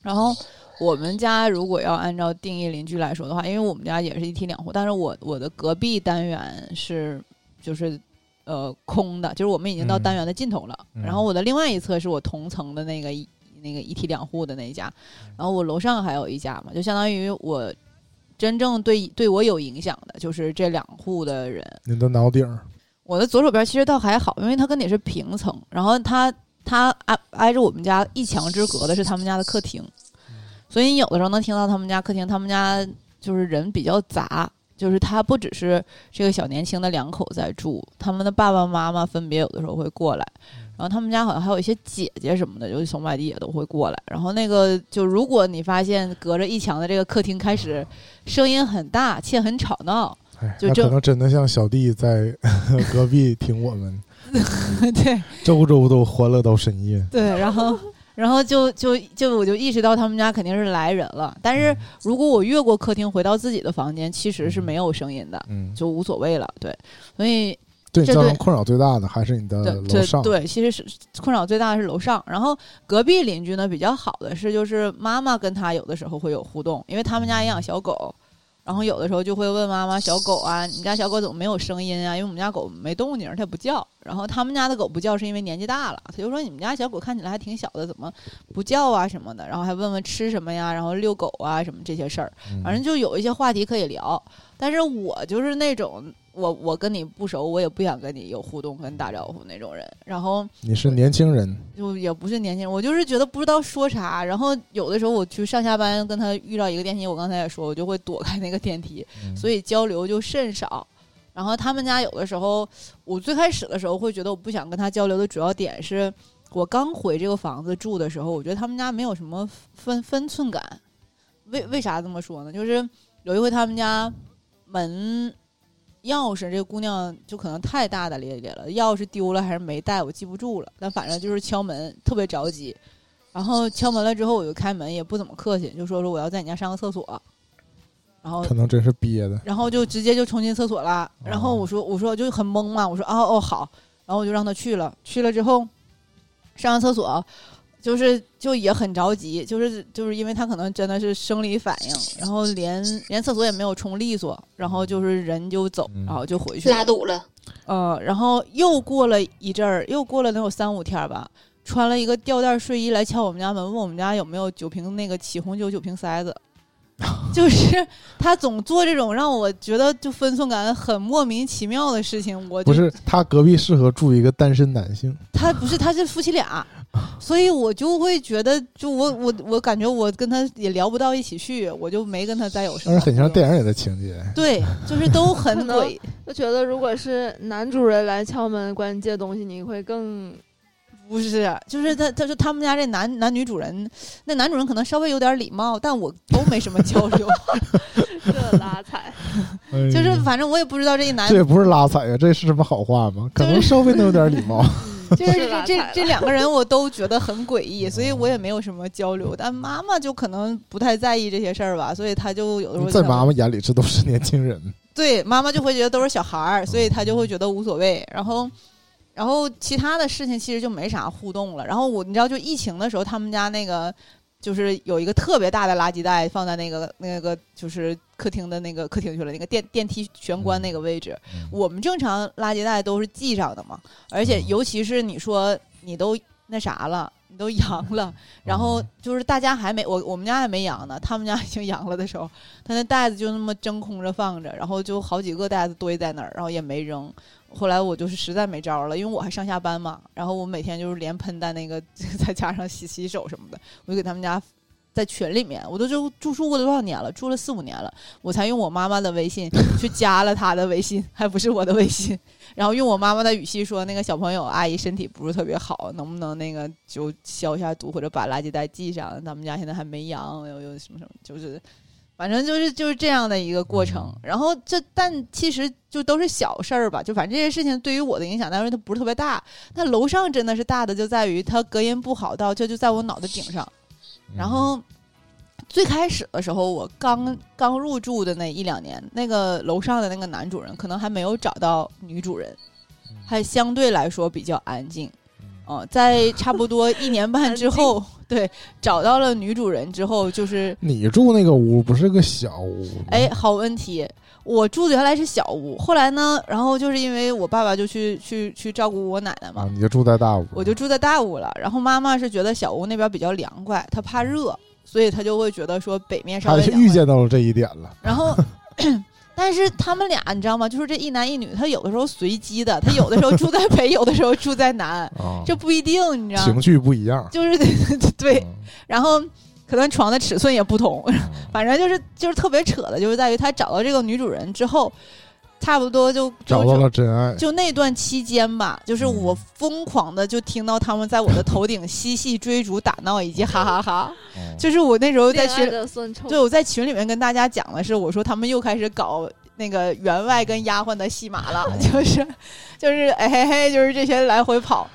然后我们家如果要按照定义邻居来说的话，因为我们家也是一梯两户，但是我我的隔壁单元是就是呃空的，就是我们已经到嗯单元的尽头了。嗯然后我的另外一侧是我同层的那个一那个一梯两户的那一家，然后我楼上还有一家嘛，就相当于我真正对对我有影响的就是这两户的人。你的脑顶儿我的左手边其实倒还好，因为它跟你是平层，然后它它挨挨着我们家一墙之隔的是他们家的客厅，所以你有的时候能听到他们家客厅，他们家就是人比较杂，就是他不只是这个小年轻的两口在住，他们的爸爸妈妈分别有的时候会过来，然后他们家好像还有一些姐姐什么的，就是从外地也都会过来。然后那个就如果你发现隔着一墙的这个客厅开始声音很大且很吵闹，就可能真的像小弟在 隔壁听我们，对。周周都欢乐到深夜。对，然后然后就就就我就意识到他们家肯定是来人了，但是如果我越过客厅回到自己的房间，其实是没有声音的，嗯，就无所谓了。对，所以对你这对造成困扰最大的还是你的楼上。对对，其实是困扰最大的是楼上，然后隔壁邻居呢比较好的是，就是妈妈跟他有的时候会有互动，因为他们家也养小狗。然后有的时候就会问妈妈：“小狗啊，你家小狗怎么没有声音啊？因为我们家狗没动静，它也不叫。然后他们家的狗不叫是因为年纪大了，他就说你们家小狗看起来还挺小的，怎么不叫啊什么的？然后还问问吃什么呀，然后遛狗啊什么这些事儿。嗯反正就有一些话题可以聊。但是我就是那种我我跟你不熟，我也不想跟你有互动跟打招呼那种人。然后你是年轻人，就也不是年轻人，我就是觉得不知道说啥。然后有的时候我去上下班跟他遇到一个电梯，我刚才也说，我就会躲开那个电梯，嗯所以交流就甚少。然后他们家有的时候，我最开始的时候会觉得我不想跟他交流的主要点是，我刚回这个房子住的时候，我觉得他们家没有什么分分寸感。为为啥这么说呢？就是有一回他们家门钥匙，这个姑娘就可能太大大咧咧了，钥匙丢了还是没带，我记不住了。但反正就是敲门，特别着急。然后敲门了之后，我就开门，也不怎么客气，就说说我要在你家上个厕所。然后可能真是憋的。然后就直接就冲进厕所了。然后我说我说就很懵嘛，我说哦哦好，然后我就让他去了。去了之后，上完厕所，就是就也很着急，就是就是因为他可能真的是生理反应，然后连连厕所也没有冲利索，然后就是人就走，嗯。然后就回去了拉肚了，呃，然后又过了一阵儿，又过了能有三五天吧，穿了一个吊带睡衣来敲我们家门，问我们家有没有酒瓶那个起红酒酒瓶塞子。就是他总做这种让我觉得就分寸感很莫名其妙的事情，我不是他隔壁适合住一个单身男性，他不是他是夫妻俩，所以我就会觉得就我我我感觉我跟他也聊不到一起去，我就没跟他再有什么但是很像电影里的情节。对，就是都很可能诡就觉得如果是男主人来敲门管你借东西，你会更不是，就是他，他说他们家这男男女主人，那男主人可能稍微有点礼貌，但我都没什么交流，这拉踩。哎就是反正我也不知道这一男这，也不是拉踩呀，这是什么好话吗？可能稍微能有点礼貌。就是是拉踩了这这这两个人我都觉得很诡异，所以我也没有什么交流。但妈妈就可能不太在意这些事儿吧，所以她就有的时候在妈妈眼里，这都是年轻人。对妈妈就会觉得都是小孩儿，所以她就会觉得无所谓。然后，然后其他的事情其实就没啥互动了。然后我你知道，就疫情的时候，他们家那个就是有一个特别大的垃圾袋放在那个那个就是客厅的那个客厅去了，那个电电梯玄关那个位置。我们正常垃圾袋都是系上的嘛，而且尤其是你说你都那啥了。你都阳了，然后就是大家还没我我们家还没阳呢，他们家已经阳了的时候，他那袋子就那么真空着放着，然后就好几个袋子堆在那儿，然后也没扔。后来我就是实在没招儿了，因为我还上下班嘛，然后我每天就是连喷带那个，再加上洗洗手什么的，我就给他们家在群里面，我都就住宿过多少年了，住了四五年了，我才用我妈妈的微信 去加了她的微信，还不是我的微信，然后用我妈妈的语气说，那个小朋友阿姨身体不是特别好，能不能那个就消一下毒或者把垃圾袋系上？咱们家现在还没阳，又又什么什么，就是。反正就是就是这样的一个过程，然后这但其实就都是小事儿吧，就反正这些事情对于我的影响，但是它不是特别大。那楼上真的是大的，就在于它隔音不好到这就在我脑袋顶上。然后最开始的时候，我刚刚入住的那一两年，那个楼上的那个男主人可能还没有找到女主人，还相对来说比较安静。嗯，在差不多一年半之后，对，找到了女主人之后，就是你住那个屋不是个小屋？哎，好问题。我住的原来是小屋，后来呢，然后就是因为我爸爸就去去去照顾我奶奶嘛，啊，你就住在大屋，我就住在大屋了。然后妈妈是觉得小屋那边比较凉快，她怕热，所以她就会觉得说北面稍他微凉快预见到了这一点了。然后 但是他们俩你知道吗？就是这一男一女，他有的时候随机的，他有的时候住在北，有的时候住在南，啊，这不一定，你知道吗？情绪不一样。就是 对，嗯，然后可能床的尺寸也不同，嗯反正就是就是特别扯的，就是在于他找到这个女主人之后，差不多就就找到了真爱。就那段期间吧，就是嗯。我疯狂的就听到他们在我的头顶嬉戏追逐打闹以及哈哈哈，嗯就是我那时候在群，对我在群里面跟大家讲的是，我说他们又开始搞那个员外跟丫鬟的戏码了，哦就是就是哎嘿嘿，就是这些来回跑，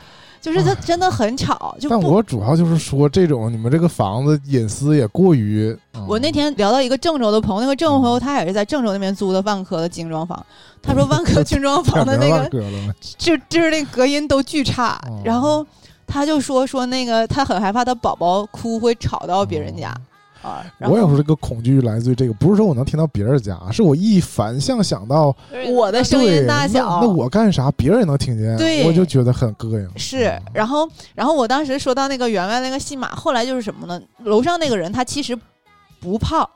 就是他真的很吵，就。但我主要就是说，这种你们这个房子隐私也过于。嗯我那天聊到一个郑州的朋友，那个郑州朋友他也是在郑州那边租的万科的精装房，他说万科精装房的那个？就就是那隔音都巨差哦，然后他就说说那个他很害怕他宝宝哭会吵到别人家啊，我有时候这个恐惧来自于这个，不是说我能听到别人家，是我一反向想到，我的声，音大小，那那我干啥别人也能听见，对我就觉得很膈应。是，然后然后我当时说到那个员外那个戏码，后来就是什么呢？楼上那个人他其实不胖。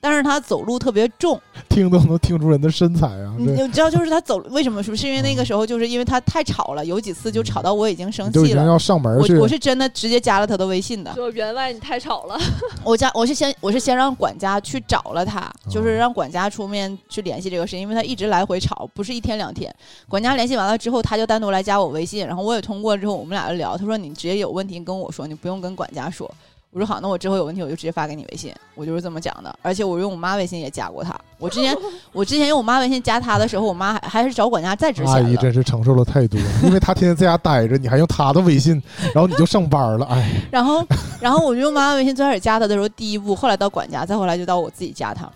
但是他走路特别重，听都能听出人的身材啊！你你知道，就是他走为什么？是不是因为那个时候，就是因为他太吵了，有几次就吵到我已经生气了。要上门去，我我是真的直接加了他的微信的，说员外你太吵了，我加我是先我是先让管家去找了他，哦就是让管家出面去联系这个事，因为他一直来回吵，不是一天两天。管家联系完了之后，他就单独来加我微信，然后我也通过之后，我们俩就聊。他说你直接有问题跟我说，你不用跟管家说。我说好，那我之后有问题我就直接发给你微信，我就是这么讲的。而且我用我妈微信也加过他。我之前 我之前用我妈微信加他的时候，我妈还还是找管家再值阿姨。真是承受了太多，因为她天天在家待着，你还用她的微信，然后你就上班了，哎，然后，然后我就用妈妈微信最开始加他的时候，第一步，后来到管家，再后来就到我自己加他。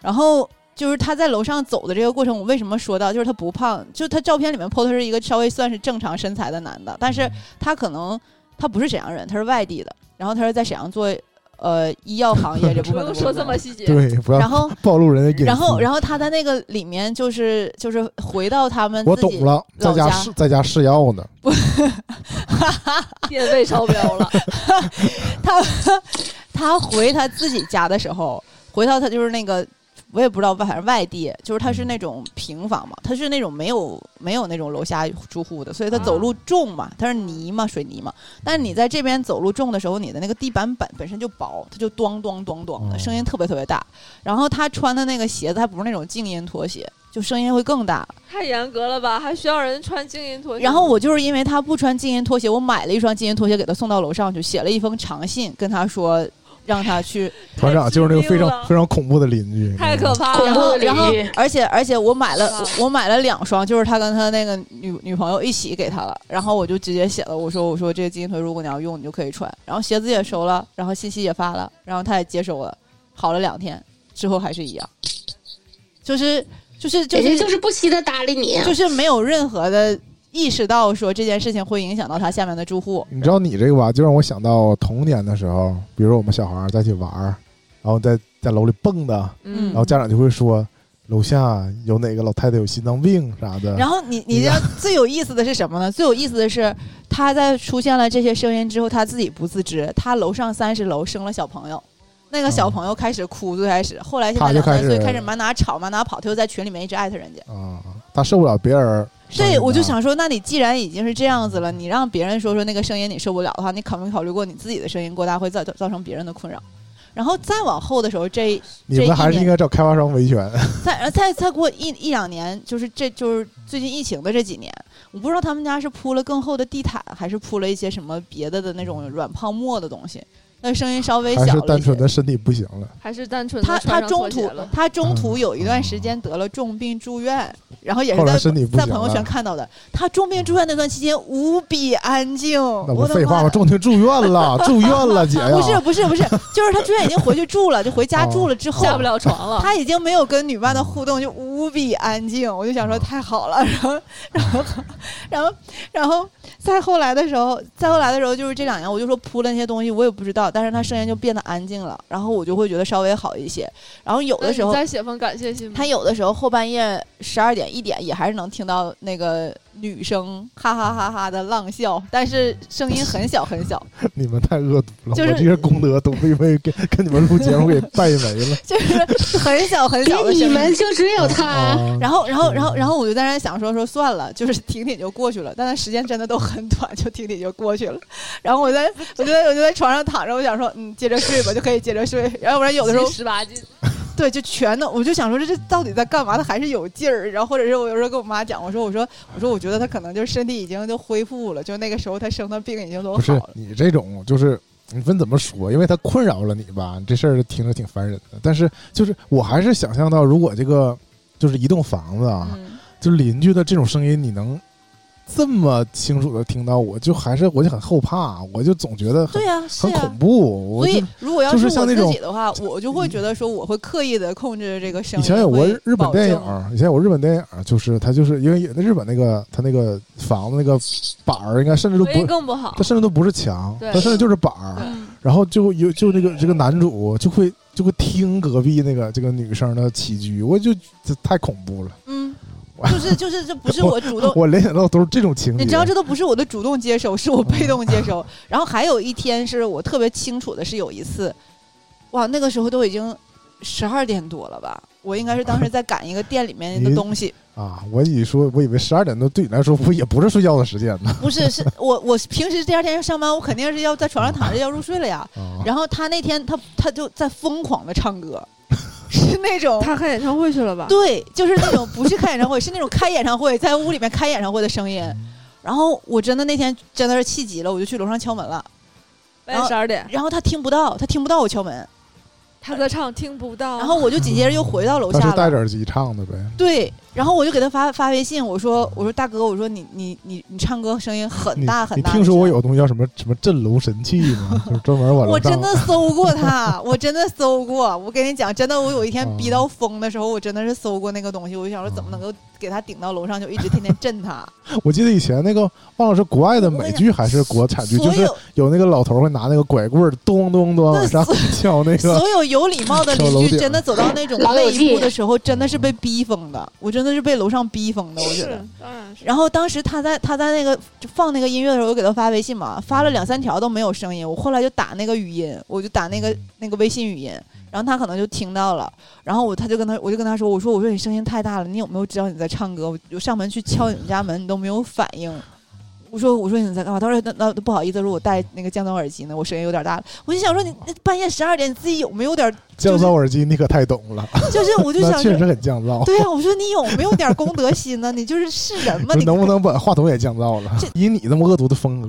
然后就是他在楼上走的这个过程，我为什么说到，就是他不胖，就是他照片里面 PO 的是一个稍微算是正常身材的男的，但是他可能他不是沈阳人，他是外地的，然后他说在沈阳做呃医药行业这部分不用说这。么细节。对，不要然后，暴露人的隐私。然后，然后他在那个里面就是就是回到他们自己我懂了，在家老家试在家试药呢，电费超标了，他 他回他自己家的时候，回到他就是那个，我也不知道，反正外地，就是他是那种平房嘛，他是那种没有没有那种楼下住户的，所以他走路重嘛，他是泥嘛，水泥嘛。但是你在这边走路重的时候，你的那个地板本本身就薄，它就咚咚咚咚的，哦声音特别特别大。然后他穿的那个鞋子，还不是那种静音拖鞋，就声音会更大。太严格了吧？还需要人穿静音拖鞋？然后我就是因为他不穿静音拖鞋，我买了一双静音拖鞋给他送到楼上去，写了一封长信跟他说，让他去。团长就是那个非常非常恐怖的邻居，太可怕了。然后而且而且我买了啊我 我买了两双，就是他跟他那个女女朋友一起给他了，然后我就直接写了，我说我说这个金银腿如果你要用，你就可以穿，然后鞋子也收了，然后信息也发了，然后他也接收了，好了两天之后还是一样，就是就是就是就是不惜的搭理你。就是没有任何的意识到说这件事情会影响到他下面的住户，你知道你这个吧，就让我想到童年的时候，比如说我们小孩儿在一起玩儿，然后在在楼里蹦的，嗯然后家长就会说楼下有哪个老太太有心脏病啥的。然后你你知道最有意思的是什么呢？最有意思的是，他在出现了这些声音之后，他自己不自知，他楼上三十楼生了小朋友。那个小朋友开始哭，最开始，后来现在两三岁，开始满哪吵满哪跑，他又在群里面一直艾特人家。啊，他受不了别人对，大。我就想说，那你既然已经是这样子了，你让别人说说那个声音你受不了的话，你考没考虑过你自己的声音过大会造造成别人的困扰？然后再往后的时候，这 你们还是应该找开发商维权。再再再过一一两年，就是这就是最近疫情的这几年，我不知道他们家是铺了更厚的地毯，还是铺了一些什么别的的那种软泡沫的东西，那声音稍微小还是了一些。单纯的身体不行了。还是单纯的他他中途。他中途嗯有一段时间得了重病住院，然后也是在身体不行在朋友圈，看到的。他重病住院那段期间无比安静，那不我的废话吗？妈重病住院了，住院了，姐呀！不是不是不是，就是他住院已经回去住了，就回家哦住了之后，下不了床了，他已经没有跟女伴的互动，就无无比安静，我就想说啊太好了。然后，然后，然后，然后再后来的时候，再后来的时候，就是这两年，我就说铺了那些东西，我也不知道，但是他声音就变得安静了，然后我就会觉得稍微好一些。然后有的时候再写封感谢信。他有的时候后半夜十二点一点也还是能听到那个女生哈哈哈哈的浪笑，但是声音很小很小，你们太恶毒了，就是我这些功德都被被跟跟你们录节目给败没了。就是很小很小别你的声音。们就只有他。啊然后，然后，然后，然后我就在那想说说算了，就是挺挺就过去了。但是时间真的都很短，就挺挺就过去了。然后我在我就在我就在床上躺着，我想说嗯，接着睡吧，就可以接着睡。然后不然有的时候十八斤，对，就全都，我就想说这这到底在干嘛？他还是有劲儿。然后或者是我有时候跟我妈讲，我说我说我说我觉得他可能就是身体已经就恢复了，就那个时候他生的病已经都不是好了。你这种，就是你分怎么说？因为他困扰了你吧，这事儿听着挺烦人的。但是就是我还是想象到，如果这个就是一栋房子啊，嗯，就邻居的这种声音，你能这么清楚的听到，我就还是我就很后怕，我就总觉得很对呀、很恐怖。我就所以，如果要就是我自像那种己的话，我就会觉得说，我会刻意的控制这个声音。以前有过日本电影，以前有日本电影，就是他就是因为那日本那个他那个房子那个板儿，应该甚至都不，更不好他。甚至都不是墙，他甚至就是板儿。嗯，然后就有就那个这个男主就会就会听隔壁那个这个女生的起居，我就这太恐怖了。就是就是这不是我主动，我联想到都是这种情节。你知道这都不是我的主动接收，是我被动接收。然后还有一天是我特别清楚的，是有一次，哇，那个时候都已经十二点多了吧，我应该是当时在赶一个店里面的东西，啊，我以说我以为十二点多对你来说不也不是睡觉的时间呢。不是，是 我我平时第二天要上班，我肯定是要在床上躺着要入睡了呀。啊，然后他那天他他就在疯狂的唱歌，是那种他开演唱会去了吧？对，就是那种不是开演唱会，是那种开演唱会在屋里面开演唱会的声音。然后我真的那天真的是气急了，我就去楼上敲门了。半夜十二点，然后他听不到，他听不到我敲门，他在唱听不到。然后我就紧接着又回到楼下了。是戴着耳机唱的呗。对，然后我就给他发发微信，我说我说大哥，我说你你你你唱歌声音很大很大。你听说我有东西叫什么什么震楼神器吗？就是专门往楼上我真的搜过他，我真的搜过。我跟你讲，真的，我有一天啊逼到疯的时候，我真的是搜过那个东西。我就想说，怎么能够给他顶到楼上，就一直天天震他。我记得以前那个忘了是国外的美剧还是国产剧，就是有有那个老头会拿那个拐棍儿咚咚咚那往上敲那个。所有有礼貌的邻居，真的走到那种那一步的时候，真的是被逼疯的。我真的是被楼上逼疯的，我觉得。，当然是。然后当时他在他在那个就放那个音乐的时候，我给他发微信嘛，发了两三条都没有声音。我后来就打那个语音，我就打那个那个微信语音，然后他可能就听到了，然后我他就跟他我就跟他说，我说我说你声音太大了，你有没有知道你在唱歌？我就上门去敲你们家门，你都没有反应。我说我说你在干嘛？他说那那不好意思，说我戴那个降噪耳机呢，我声音有点大了。我就想说你那半夜十二点，你自己有没有点降噪耳机，你可太懂了，就是我就想 确实很降噪。对呀、我说你有没有点公德心呢？你就是是人吗？你能不能把话筒也降噪了？以你这么恶毒的风格，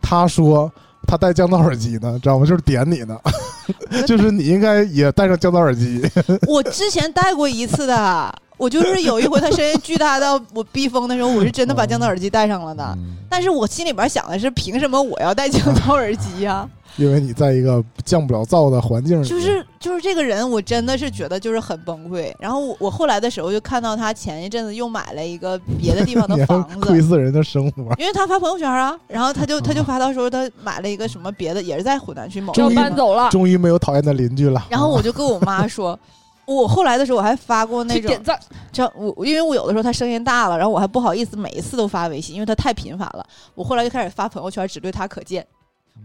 他说他戴降噪耳机呢，知道吗？就是点你呢，就是你应该也戴上降噪耳机。我之前戴过一次的，我就是有一回他声音巨大到我逼疯的时候，我是真的把降噪耳机戴上了的。嗯但是我心里边想的是，凭什么我要戴降噪耳机呀、因为你在一个降不了噪的环境里，就是就是这个人，我真的是觉得就是很崩溃。然后我我后来的时候就看到他前一阵子又买了一个别的地方的 房窥子。视人的生活。因为他发朋友圈啊，然后他就他就发到说他买了一个什么别的，也是在湖南区某要终于搬走了，终于没有讨厌的邻居了。然后我就跟我妈 说，我后来的时候我还发过那种去点赞。这我因为我有的时候他声音大了，然后我还不好意思每一次都发微信，因为他太频繁了。我后来就开始发朋友圈，只对他可见，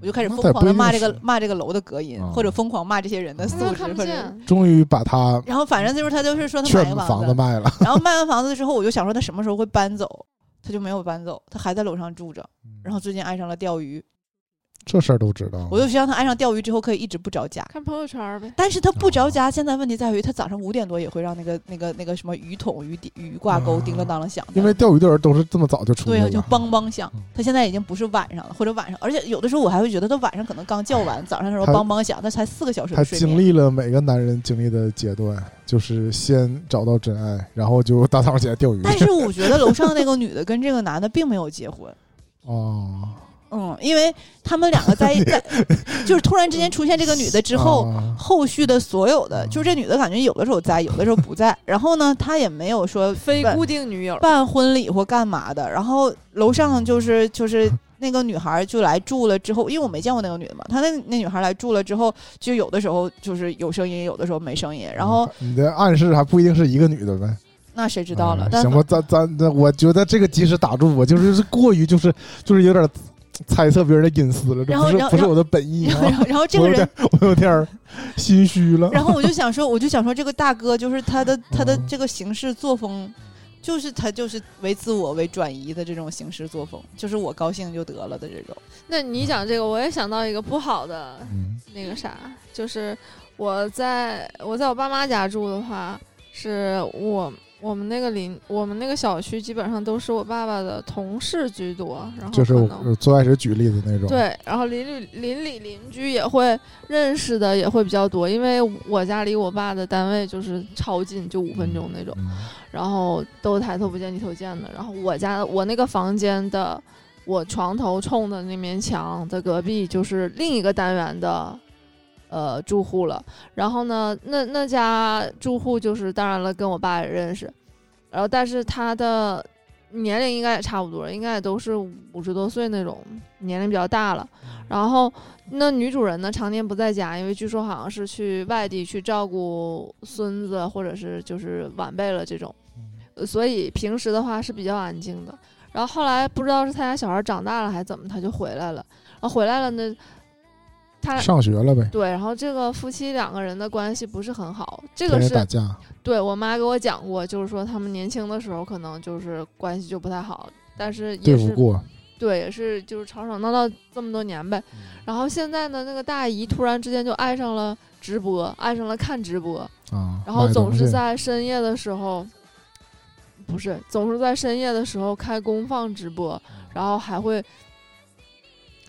我就开始疯狂的骂这个骂这个楼的隔音，啊或者疯狂骂这些人的素质，他看不或者。见，终于把他然后反正就是他就是说他买房子子，卖了。然后卖完房子之后，我就想说他什么时候会搬走，他就没有搬走，他还在楼上住着。然后最近爱上了钓鱼，这事儿都知道。我就希望他爱上钓鱼之后可以一直不着家。看朋友圈呗。但是他不着家，现在问题在于他早上五点多也会让那个那个那个什么鱼桶、鱼鱼挂钩啊叮了当啷响。因为钓鱼的人都是这么早就出对啊，就。梆梆响嗯。他现在已经不是晚上了，或者晚上，而且有的时候我还会觉得他晚上可能刚叫完，早上的时候梆梆响，他才四个小时他。经历了每个男人经历的阶段，就是先找到真爱，然后就大早上起来钓鱼。但是我觉得楼上那个女的跟这个男的并没有结婚，哦，嗯，因为他们两个在一 在，就是突然之间出现这个女的之后，啊后续的所有的，就是这女的感觉有的时候在，有的时候不在。然后呢，她也没有说 非固定女友，办婚礼或干嘛的。然后楼上就是就是 那个女孩就来住了之后，因为我没见过那个女的嘛，她那那女孩来住了之后，就有的时候就是有声音，有的时候没声音。然后你的暗示还不一定是一个女的呗？那谁知道了？行吧，咱咱咱，我觉得这个及时打住，我就是是过于就是就是有点猜测别人的隐私了，这然后然后不是不是我的本意然后啊然。后然后这个人我有点，我有点儿心虚了。然后我就 想说，我就想说，这个大哥就是他的他的嗯这个行事作风，就是他就是为自我为转移的这种行事作风，就是我高兴就得了的这种。那你讲这个，我也想到一个不好的嗯那个啥，就是我在我在我爸妈家住的话，是我我们那个邻我们那个小区基本上都是我爸爸的同事居多，然后就是最开始举例子那种。，对，然后邻里邻里邻居也会认识的也会比较多，因为我家离我爸的单位就是超近，就五分钟那种，嗯然后都抬头不见低头见的。然后我家我那个房间的我床头冲的那面墙的隔壁就是另一个单元的。呃，住户了，然后呢，那那家住户就是当然了，跟我爸也认识，然后但是他的年龄应该也差不多，应该也都是五十多岁那种，年龄比较大了。然后那女主人呢，常年不在家，因为据说好像是去外地去照顾孙子，或者是就是晚辈了这种，呃所以平时的话是比较安静的。然后后来不知道是他家小孩长大了还是怎么，他就回来了。然后回来了呢，他上学了呗，对，然后这个夫妻两个人的关系不是很好，这个是打架。对我妈给我讲过，就是说他们年轻的时候可能就是关系就不太好，但是也是对不过，对，也是就是吵吵闹闹这么多年呗。然后现在呢，那个大姨突然之间就爱上了直播，爱上了看直播，啊，然后总是在深夜的时候，不是总是在深夜的时候开公放直播，然后还会。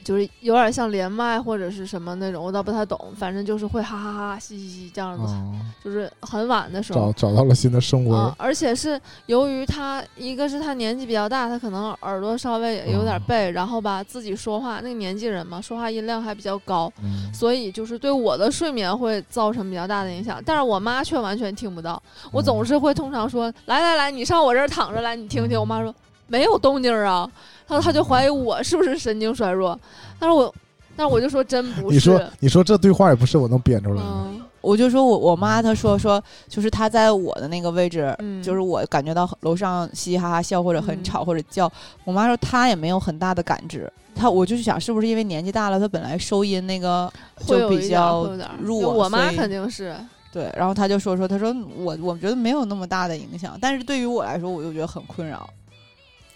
就是有点像连麦或者是什么那种，我倒不太懂，反正就是会哈哈哈嘻嘻嘻这样子，啊，就是很晚的时候找，找到了新的生活啊，而且是由于他一个是他年纪比较大，他可能耳朵稍微有点哦背，然后吧自己说话那个年纪人嘛，说话音量还比较高，嗯所以就是对我的睡眠会造成比较大的影响。但是我妈却完全听不到，我总是会通常说来来来，你上我这儿躺着来，你听听。我妈说没有动静啊，他说他就怀疑我是不是神经衰弱，但是我但是我就说真不是，你说你说这对话也不是我能编出来的。嗯。我就说我我妈她说说，就是她在我的那个位置，嗯。就是我感觉到楼上嘻嘻哈哈笑或者很嗯。吵或者叫，我妈说她也没有很大的感知。她我就是想是不是因为年纪大了，她本来收音那个就会比较弱我妈肯定是。对，然后她就说说，她说我我觉得没有那么大的影响，但是对于我来说，我就觉得很困扰。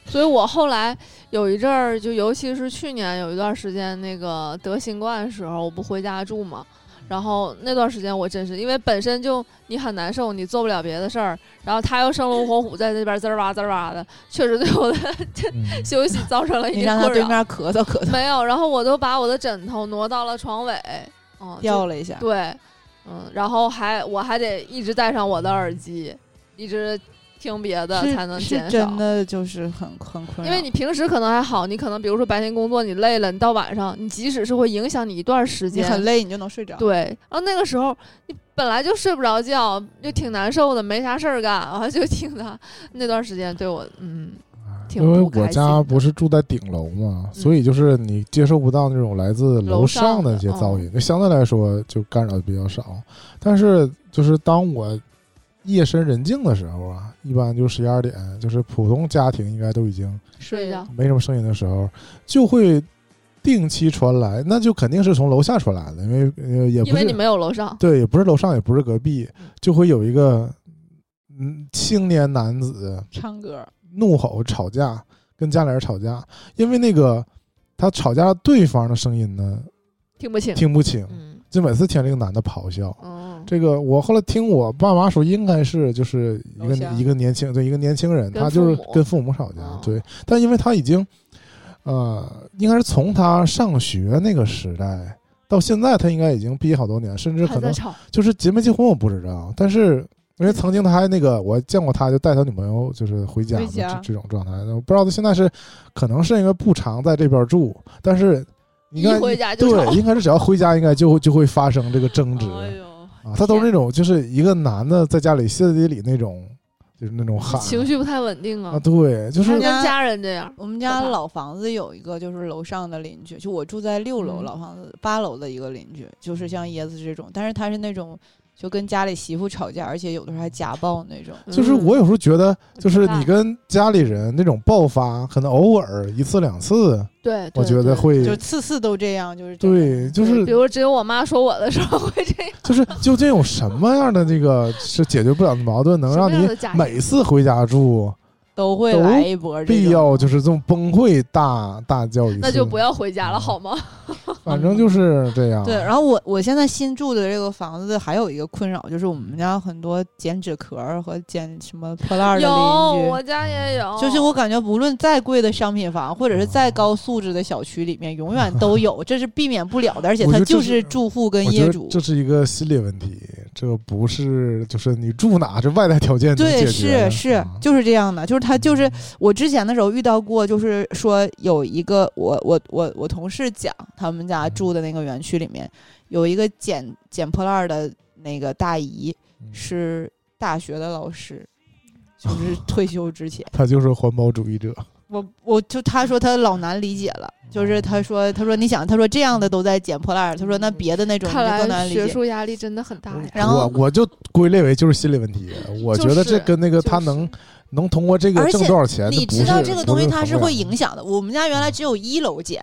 所以我后来有一阵儿，就尤其是去年有一段时间，那个得新冠的时候，我不回家住嘛。然后那段时间我真是，因为本身就你很难受，你做不了别的事儿，然后他又生龙活虎在那边滋儿哇滋儿哇的，确实对我的嗯休息造成了一你定困扰。让他对面咳嗽咳嗽，没有，然后我都把我的枕头挪到了床尾，嗯，就掉了一下。对，嗯，然后还我还得一直戴上我的耳机，一直听别的才能减少。真的就是很很困扰，因为你平时可能还好，你可能比如说白天工作你累了，你到晚上，你即使是会影响你一段时你间，很累，你就能睡着。对，然后那个时候你本来就睡不着觉，就挺难受的，没啥事儿干，然 后就听他那段时间对我，嗯，挺因为我家不是住在顶楼嘛，所以就是你接受不到那种来自楼上的一些噪音，就相对来说就干扰比较少。但是就是当我夜深人静的时候啊，一般就十一二点，就是普通家庭应该都已经睡了，没什么声音的时候，就会定期传来，那就肯定是从楼下传来的，因为呃也不是因为你没有楼上，对，也不是楼上，也不是隔壁嗯，就会有一个嗯青年男子唱歌，怒吼吵架，跟家里人吵架，因为那个他吵架对方的声音呢听不清，听不清，嗯就每次听这个男的咆哮。嗯，这个我后来听我爸妈说，应该是就是一个一个年轻对一个年轻人，他就是跟父母吵架，哦。对，但因为他已经呃，应该是从他上学那个时代到现在，他应该已经毕业好多年，甚至可能就是结没结婚我不知道，但是因为曾经他还那个，我见过他，就带他女朋友就是回家的回家。这这种状态。我不知道他现在是可能是因为不常在这边住，但是应该一回家就对，应该是只要回家，应该就会就会发生这个争执。哎呦，啊。他都是那种就是一个男的在家里歇斯底里那种，就是那种喊。情绪不太稳定啊，啊，对，就是跟家人这样。我们家老房子有一个，就是楼上的邻居，就我住在六楼嗯。老房子八楼的一个邻居，就是像椰子这种，但是他是那种就跟家里媳妇吵架，而且有的时候还家暴那种。就是我有时候觉得，就是你跟家里人那种爆发，可能偶尔一次两次，对，我觉得会就次次都这样，就是对，就是比如只有我妈说我的时候会这样。就是究竟有什么样的那个是解决不了的矛盾，能让你每次回家住都会来一波。必要就是这种崩溃大大叫一次？那就不要回家了，好吗？反正就是这样。对，然后我我现在新住的这个房子还有一个困扰，就是我们家很多捡纸壳儿和捡什么破烂儿的有，邻居。我家也有。就是我感觉，无论再贵的商品房，或者是再高素质的小区里面，永远都有，这是避免不了的。而且它就是是住户跟业主，得这是一个心理问题，这不是就是你住哪这外在条件能对。是是啊，就是这样的，就是他就是我之前的时候遇到过，就是说有一个我我我我同事讲，他们家住的那个园区里面有一个捡捡破烂儿的那个大姨嗯。是大学的老师，就是退休之前，他就是环保主义者。我我就他说他老难理解了，就是他说他说你想他说这样的都在捡破烂儿，他说那别的那种看就更难理解。学术压力真的很大呀。然后我我就归类为就是心理问题。我觉得这跟那个他就是能能通过这个挣多少钱，你知道这个东西它是会影响的。我们家原来只有一楼捡，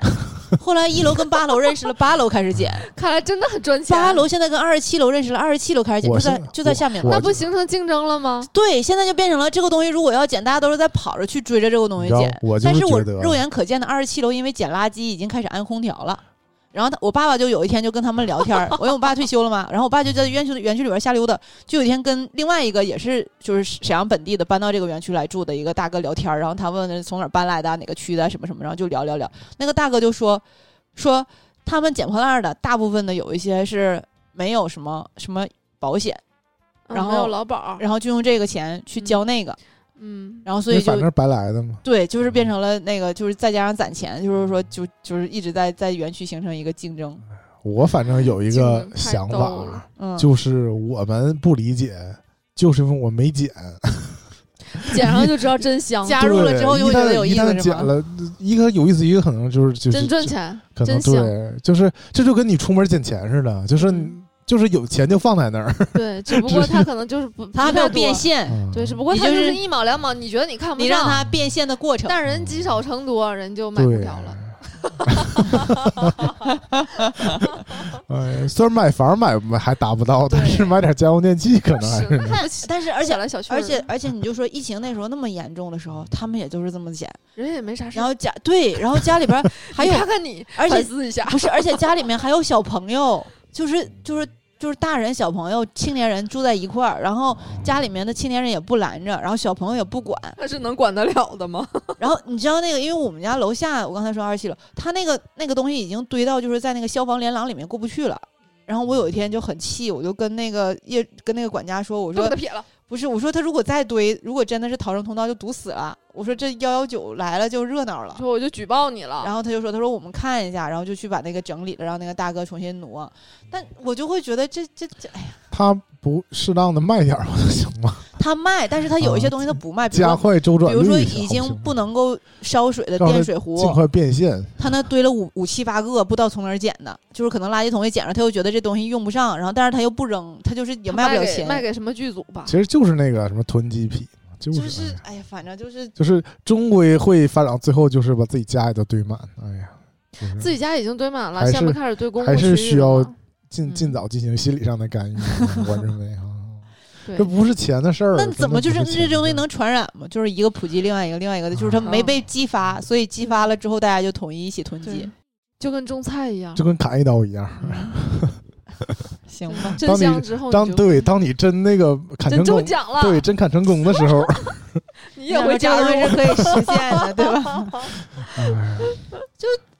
后来一楼跟八楼认识了，八楼开始捡，看来真的很赚钱。八楼现在跟二十七楼认识了，二十七楼开始捡，就在就在下面。那不形成竞争了吗？对，现在就变成了这个东西，如果要捡，大家都是在跑着去追着这个东西捡。但是我肉眼可见的二十七楼，因为捡垃圾已经开始安空调了。然后他，我爸爸就有一天就跟他们聊天儿，我因为我爸退休了嘛，然后我爸就在园区园区里边瞎溜达，就有一天跟另外一个也是就是沈阳本地的搬到这个园区来住的一个大哥聊天儿，然后他问从哪儿搬来的，哪个区的什么什么，然后就聊聊聊。那个大哥就说说他们捡破烂儿的大部分的有一些是没有什么什么保险，然后嗯没有劳保，然后就用这个钱去交那个，嗯，然后所以就反正白来的嘛。对，就是变成了那个，就是再加上攒钱，就是说就就是一直在在园区形成一个竞争。我反正有一个想法，嗯，就是我们不理解，就是因为我没捡。捡上就知道真香，加入了之后对就会觉得有一旦一旦意思是吗？捡了，一个有意思，一个可能就是就是真赚钱，可能真香。对，就是这就跟你出门捡钱似的，就是就是有钱就放在那儿。对，只不过他可能就是不，他没有变。现，嗯对，只不过他就是一毛两毛，你觉得你看不你让上，他变现的过程。但人积少成多，人就买不对了了。哎，虽然买房买买还达不到，但是买点家用电器可能还是能。太 但是而且了小区，而且而且你就说疫情那时候那么严重的时候，他们也就是这么减，人也没啥事然。后家对，然后家里边儿还有看看你，而且一下，不是，而且家里面还有小朋友，就是就是就是大人小朋友青年人住在一块儿，然后家里面的青年人也不拦着，然后小朋友也不管，他是能管得了的吗？然后你知道那个，因为我们家楼下，我刚才说二十七楼，他那个那个东西已经堆到就是在那个消防连廊里面过不去了。然后我有一天就很气，我就跟那个业跟那个管家说，我说都给他撇了。不是，我说他如果再堆，如果真的是逃生通道就堵死了，我说这幺幺九来了就热闹了。说我就举报你了。然后他就说：“他说我们看一下，然后就去把那个整理了，让那个大哥重新挪。但我就会觉得这这这，哎呀，他不适当的卖点儿不就 行吗？他卖，但是他有一些东西他不卖，比如加说快周转率，比如说已经不能够烧水的让它电水壶，尽快变现。他那堆了五五七八个，不知道从哪儿捡的，就是可能垃圾桶里捡着，他又觉得这东西用不上，然后但是他又不扔，他就是也卖不了给钱，卖给什么剧组吧？其实就是那个什么囤积癖，就是就是哎呀，反正就是就是终归会发展，最后就是把自己家里都堆满。哎呀，就是自己家已经堆满了，还是下面开始堆公共还是区域需要尽嗯尽早进行心理上的干预。我认为啊，对这不是钱的事儿。那怎么就是这东西能传染吗？就是一个普及，另外一个另外一个的，就是他没被激发，所以激发了之后，大家就统一一起囤积。就跟种菜一样就，跟砍一刀一样？行吧，真当你香之后当对当你真那个砍成功，中奖了，对真砍成功的时候，你也会这个加入是可以实现的，对吧？哎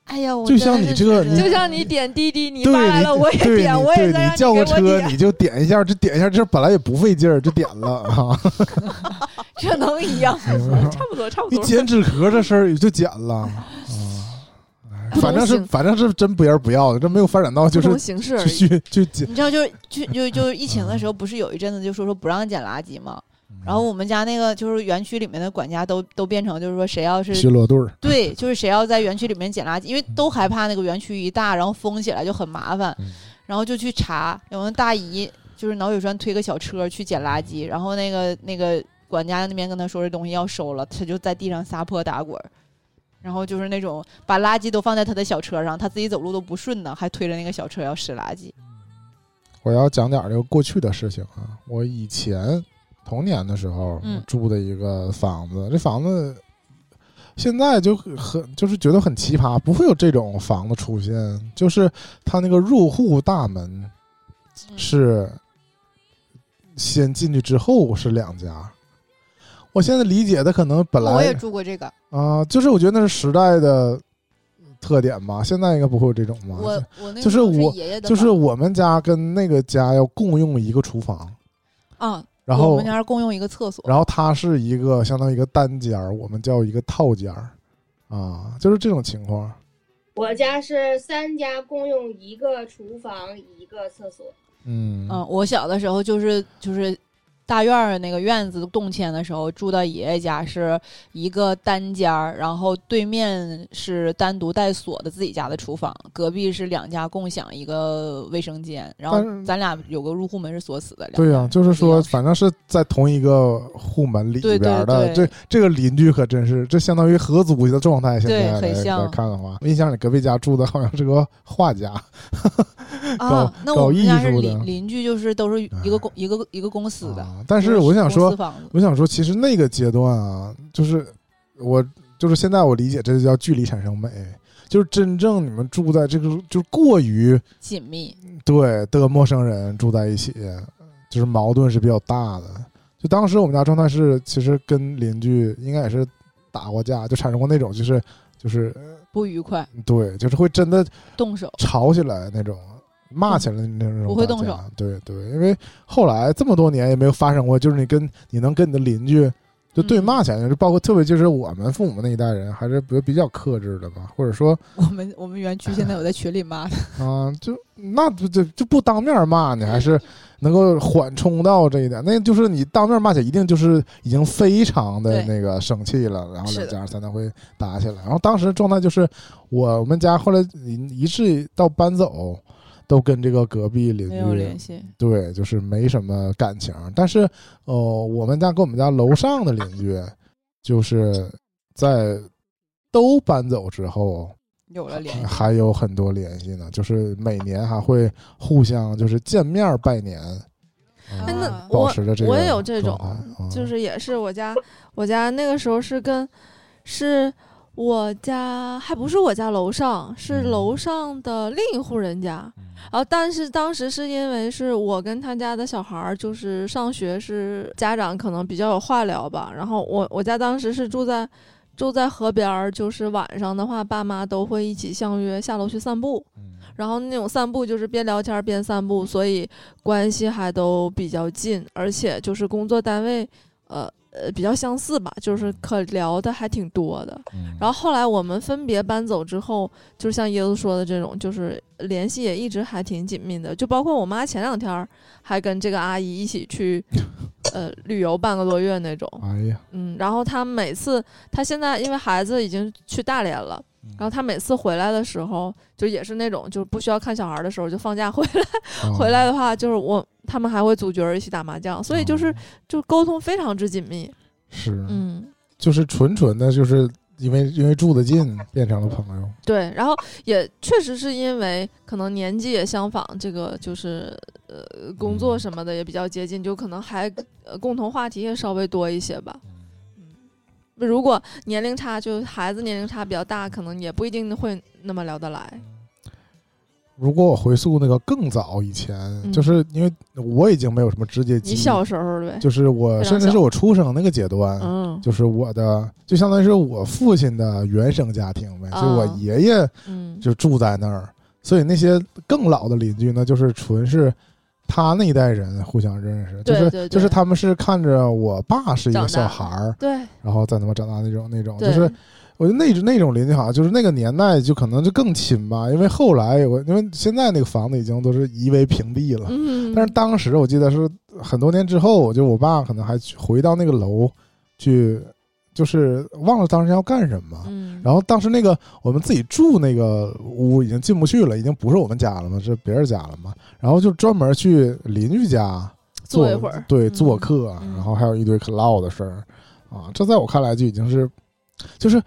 哎呀，我就像你这就像你点滴滴，你发来了我也点，我也在你叫个车，你就点一下，这点一下，这本来也不费劲儿，就点了啊。这能一样？差不多差不多你多。剪纸壳这事儿也就剪了反正是反正是真不言不要的，这没有发展到就是不同形式而去。去去剪。你知道，就是就就就疫情的时候，不是有一阵子就说说不让捡垃圾吗？然后我们家那个就是园区里面的管家都都变成就是说谁要是巡逻队儿，对，就是谁要在园区里面捡垃圾，因为都害怕那个园区一大，然后封起来就很麻烦嗯，然后就去查，有那大姨就是脑血栓推个小车去捡垃圾，然后那个那个管家那边跟他说这东西要收了，他就在地上撒泼打滚儿。然后就是那种把垃圾都放在他的小车上，他自己走路都不顺呢，还推着那个小车要拾垃圾。我要讲点儿这个过去的事情啊。我以前童年的时候嗯住的一个房子，这房子现在就很就是觉得很奇葩，不会有这种房子出现。就是它那个入户大门是先进去之后是两家。我现在理解的可能本来我也住过这个，啊、就是我觉得那是时代的特点吧。现在应该不会有这种吧？我我那个就是我爷爷的就是房我们家跟那个家要共用一个厨房，啊，然后我们家是共用一个厕所，然后它是一个相当于一个单间儿，我们叫一个套间儿，啊，就是这种情况。我家是三家共用一个厨房一个厕所，嗯。嗯，我小的时候就是就是大院儿那个院子动迁的时候，住到爷爷家是一个单间儿，然后对面是单独带锁的自己家的厨房，隔壁是两家共享一个卫生间，然后咱俩有个入户门是锁死的。对呀、呀、就是说，反正是在同一个户门里对边。对对这这个邻居可真是，这相当于合租的状态。现对在很像看的话，我印象里隔壁家住的好像是个画家，搞 啊，那我们家是邻邻居，就是都是一个公一个一个公司的。啊但是我想说我想说，其实那个阶段啊，就是我就是现在我理解，这就叫距离产生美，就是真正你们住在这个就是过于紧密，对的陌生人住在一起，就是矛盾是比较大的。就当时我们家状态是，其实跟邻居应该也是打过架，就产生过那种就是就是不愉快，对，就是会真的动手。吵起来那种。骂起来的那种，不会动手，对对，因为后来这么多年也没有发生过，就是你跟你能跟你的邻居就对嗯骂起来，就包括特别就是我们父母那一代人还是比比较克制的吧，或者说 我们我们园区现在有在群里骂他，啊，就那不就就不当面骂你，还是能够缓冲到这一点。那就是你当面骂起来，一定就是已经非常的那个生气了，然后两家才能会打起来。然后当时状态就是我我们家后来一一致到搬走，都跟这个隔壁邻没有居联系。对，就是没什么感情。但是哦、呃我们家跟我们家楼上的邻居，就是在都搬走之后。有了联系，还有很多联系呢，就是每年还会互相就是见面拜年，啊哎，那我持着这个我也有这种就是也是我家，我家那个时候是跟，是我家还不是我家楼上，是嗯楼上的另一户人家。然后，但是当时是因为是我跟他家的小孩儿，就是上学是家长可能比较有话聊吧。然后我我家当时是住在住在河边儿，就是晚上的话，爸妈都会一起相约下楼去散步。嗯然后那种散步就是边聊天边散步，所以关系还都比较近，而且就是工作单位，呃呃比较相似吧，就是可聊的还挺多的。嗯然后后来我们分别搬走之后，就是像椰子说的这种，就是联系也一直还挺紧密的。就包括我妈前两天儿还跟这个阿姨一起去，呃旅游半个多月那种。哎呀，嗯，然后她每次，她现在因为孩子已经去大连了，然后他每次回来的时候，就也是那种就不需要看小孩的时候，就放假回来。啊 回来的话，就是我他们还会组局儿一起打麻将，所以就是哦就沟通非常之紧密。是，嗯，就是纯纯的，就是因为因为住得近变成了朋友，对，然后也确实是因为可能年纪也相仿，这个就是呃工作什么的也比较接近，就可能还呃共同话题也稍微多一些吧。嗯如果年龄差，就孩子年龄差比较大，可能也不一定会那么聊得来。如果我回溯那个更早以前，嗯就是因为我已经没有什么直接记忆，你小时候呗，就是我甚至是我出生那个阶段，嗯。就是我的就相当于是我父亲的原生家庭呗，就我啊爷爷嗯，就住在那儿，所以那些更老的邻居呢，就是纯是他那一代人互相认识，就是就是他们是看着我爸是一个小孩儿，对。然后在他妈长大那种那种，就，是我觉得那种那种邻居好像就是那个年代就可能就更亲吧，因为后来有个因为现在那个房子已经都是夷为平地了，嗯，但是当时我记得是很多年之后，就我爸可能还去回到那个楼去，就是忘了当时要干什么。嗯，然后当时那个我们自己住那个屋已经进不去了，已经不是我们家了嘛，是别人家了嘛。然后就专门去邻居家坐一会儿对，嗯做客，嗯然后还有一堆可唠的事儿啊。这在我看来就已经是，就是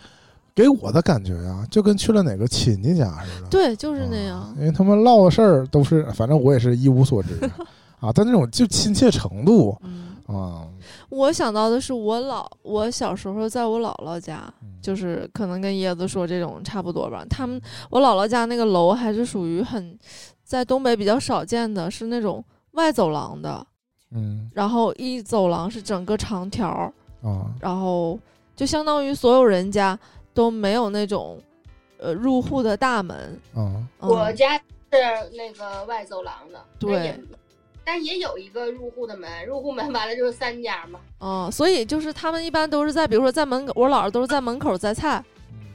给我的感觉啊、就跟去了哪个亲戚家似的。对，就是那啊样，因为他们唠的事儿都是，反正我也是一无所知啊。但那种就亲切程度嗯，啊，我想到的是我姥，我小时候在我姥姥家，就是可能跟椰子说这种差不多吧。他们我姥姥家那个楼还是属于很在东北比较少见的，是那种外走廊的，嗯。然后一走廊是整个长条儿，啊。然后就相当于所有人家都没有那种呃入户的大门。啊。嗯。我家是那个外走廊的，对但也，有一个入户的门，入户门完了就是三家嘛。嗯，所以就是他们一般都是在，比如说在门口，我姥姥都是在门口摘菜，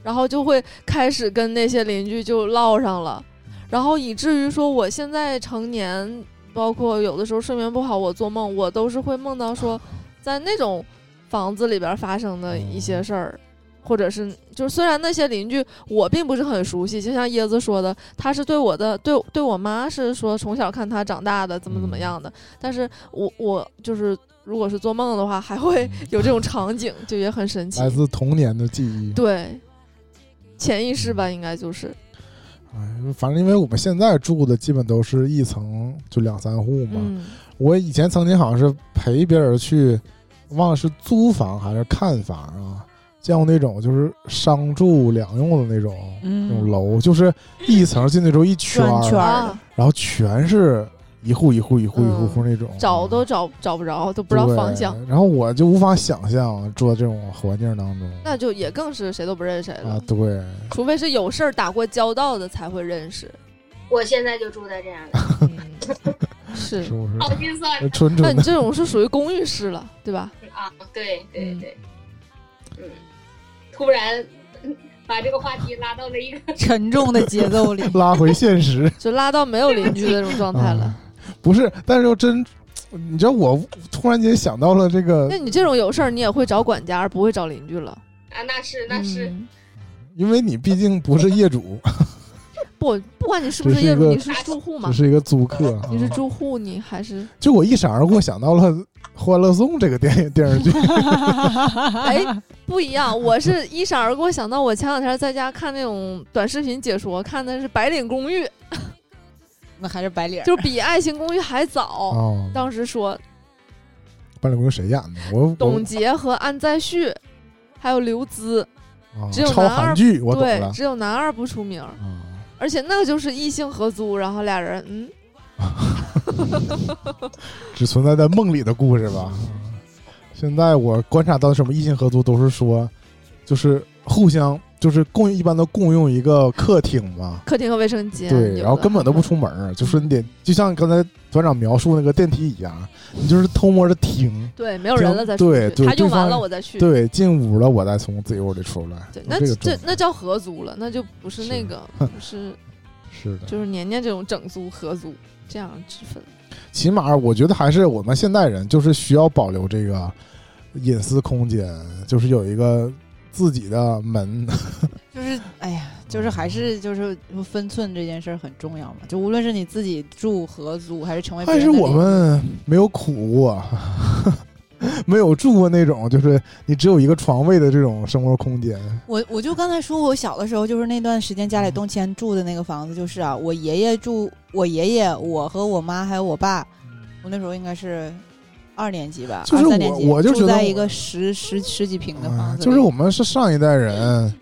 然后就会开始跟那些邻居就唠上了，然后以至于说我现在成年，包括有的时候睡眠不好，我做梦我都是会梦到说，在那种房子里边发生的一些事儿。或者是，就是虽然那些邻居我并不是很熟悉，就像椰子说的，他是对我的对对我妈是说从小看他长大的，怎么怎么样的，但是我我就是如果是做梦的话，还会有这种场景，就也很神奇来。自童年的记忆。对，潜意识吧，应该就是，哎，反正因为我们现在住的基本都是一层就两三户嘛。嗯我以前曾经好像是陪别人去，忘了是租房还是看房啊，见过那种就是商住两用的那种、那种嗯，楼，就是一层进去之后一圈然后全是一户一户一户一户嗯户那种，找都找找不着，都不知道方向，然后我就无法想象住在这种环境当中。那就也更是谁都不认识谁了，啊，对，除非是有事儿打过交道的才会认识。我现在就住在这样的，嗯，是。那你这种是属于公寓式了，对吧？啊！对对嗯。对，嗯，突然嗯把这个话题拉到了一个沉重的节奏里。拉回现实就拉到没有邻居的那种状态了啊。不是，但是又真，你知道我突然间想到了这个那，你这种有事儿，你也会找管家，而不会找邻居了。啊，那是那是，嗯因为你毕竟不是业主，不，不管你是不是业主，你是住户嘛只？是一个租客。啊你是住户，你还是就我一闪而过想到了《欢乐颂》这个电影电视剧，哎，不一样。我是一闪而过想到，我前两天在家看那种短视频解说，看的是《白领公寓》，那还是白领，就比《爱情公寓》还早。哦，当时说白领公寓谁演的？我我董洁和安在旭，还有刘孜，啊只有超男二韩剧，我懂对了，只有男二不出名，啊，而且那个就是异性合租，然后俩人嗯，只存在在梦里的故事吧。现在我观察到什么异性合租都是说，就是互相就是共一般都共用一个客厅嘛，客厅和卫生间，对，然后根本都不出门儿，就是你得就像刚才团长描述那个电梯一样，你就是偷摸的听，对，没有人了再出对，他用完了我再去，对，进屋了我再从自己屋里出来，对，那这那叫合租了，那就不是那是个，不是是的，就是年年这种整租合租这样之分。起码我觉得还是我们现代人就是需要保留这个隐私空间，就是有一个自己的门，就是哎呀，就是还是就是分寸这件事儿很重要嘛。就无论是你自己住合租，还是成为别还是我们没有苦过，没有住过那种就是你只有一个床位的这种生活空间。我我就刚才说，我小的时候就是那段时间家里动迁住的那个房子，就是啊，我爷爷住，我爷爷，我和我妈还有我爸，我那时候应该是二年级吧，就是我我就觉得住在一个十十十几平的房子就是我们是上一代人，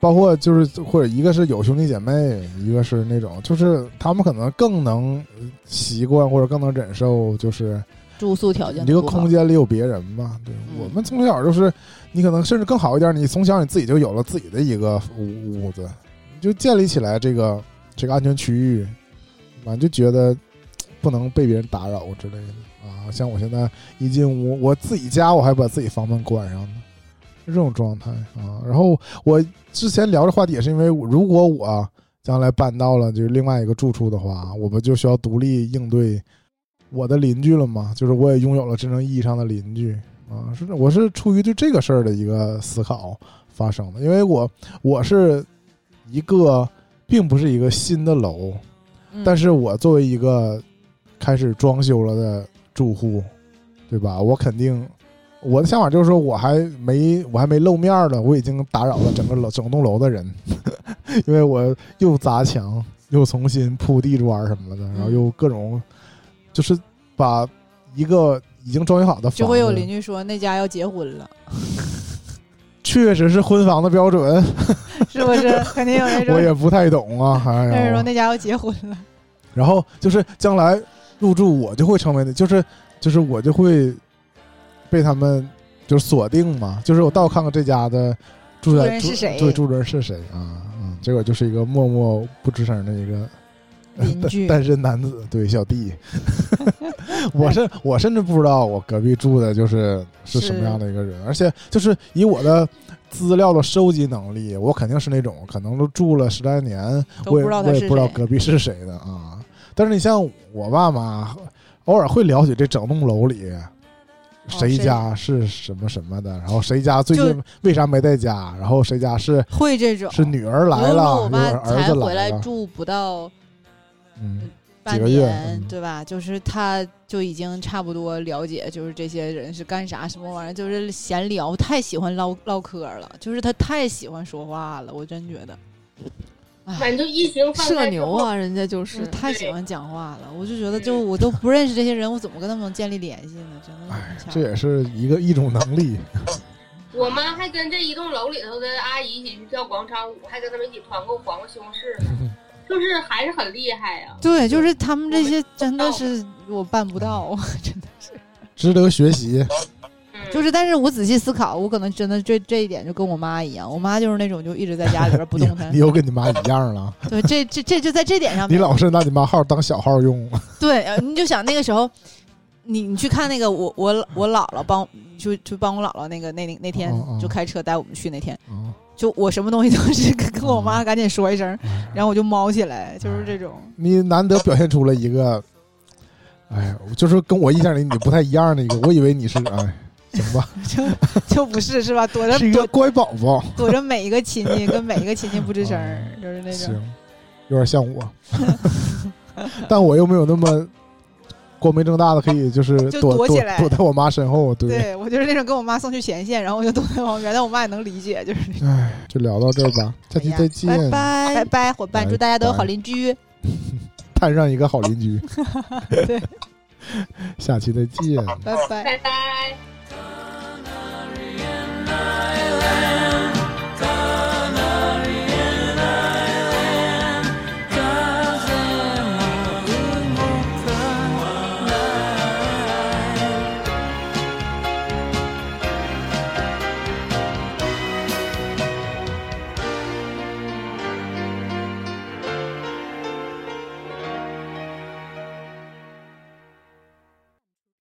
包括就是或者一个是有兄弟姐妹，一个是那种就是他们可能更能习惯或者更能忍受，就是住宿条件你这个空间里有别人嘛。对、嗯。我们从小就是，你可能甚至更好一点，你从小你自己就有了自己的一个屋屋子，你就建立起来这个这个安全区域，完就觉得不能被别人打扰之类的啊。像我现在一进屋，我自己家我还把自己房门关上呢，是这种状态啊。然后我之前聊这话题也是因为，如果我将来搬到了就是另外一个住处的话，我不就需要独立应对我的邻居了吗，就是我也拥有了真正意义上的邻居啊。是我是出于对这个事儿的一个思考发生的，因为我我是一个并不是一个新的楼，嗯但是我作为一个开始装修了的住户，对吧？我肯定我的想法就是说，我还没我还没露面呢，我已经打扰了整个楼整栋楼的人，因为我又砸墙，又重新铺地砖什么的，然后又各种就是把一个已经装修好的房子，就会有邻居说那家要结婚了，确实是婚房的标准，是不是？肯定有那种我也不太懂啊，哎但是说，那家要结婚了，然后就是将来入住，我就会成为的，就是就是我就会被他们就是锁定嘛，就是我倒看看这家的住住在人是谁对，住人是谁啊？嗯，结果就是一个默默不吱声的一个单身男子，对小弟。我是我甚至不知道我隔壁住的就是是什么样的一个人，而且就是以我的资料的收集能力，我肯定是那种可能都住了十来年，我也不知道他我也不知道。隔壁是谁的啊。但是你像我爸妈，偶尔会了解这整栋楼里谁谁家？是什么什么的，然后谁家最近为啥没在家，然后谁家是会这种。是女儿来了，我妈有儿才回子来住不到嗯，半个月年，嗯。对吧？就是他就已经差不多了解，就是这些人是干啥什么玩意儿，就是闲聊，太喜欢唠唠嗑了，就是他太喜欢说话了，我真觉得，哎，反正一行放社开之后！牛啊，人家就是是太喜欢讲话了，我就觉得就我都不认识这些人，我怎么跟他们能建立联系呢？真的哎是，这也是一个一种能力。我妈还跟这一栋楼里头的阿姨一起去跳广场舞，还跟他们一起团购黄瓜西红柿呢，就是还是很厉害呀、对，就是他们这些真的是我办不到，真的是。值得学习。嗯，就是，但是我仔细思考，我可能真的这这一点就跟我妈一样，我妈就是那种就一直在家里边不你动弹你。又跟你妈一样了，对，这这这就在这点上，你老是拿你妈号当小号用。对，呃你就想那个时候，你你去看那个我我我姥姥帮就就帮我姥姥那个那那那天就开车带我们去那天，啊，就我什么东西都是跟跟我妈赶紧说一声，哎然后我就猫起来，就是这种。你难得表现出了一个，哎，就是跟我印象里你不太一样的一个。我以为你是哎，行吧，就就不是是吧？躲着是一个躲乖宝宝。躲着每一个亲戚，跟每一个亲戚不吱声 就是那种。行，有点像我，但我又没有那么光明正大的可以就是躲躲躲起来躲在我妈身后。对，对我就是那种跟我妈送去前线，然后我就躲在旁边，但我妈也能理解，就是。哎，就聊到这儿吧，下期再见。拜拜拜拜，伙伴，祝大家都有好邻居。摊上一个好邻居。对，下期再见。拜拜。拜拜。my life.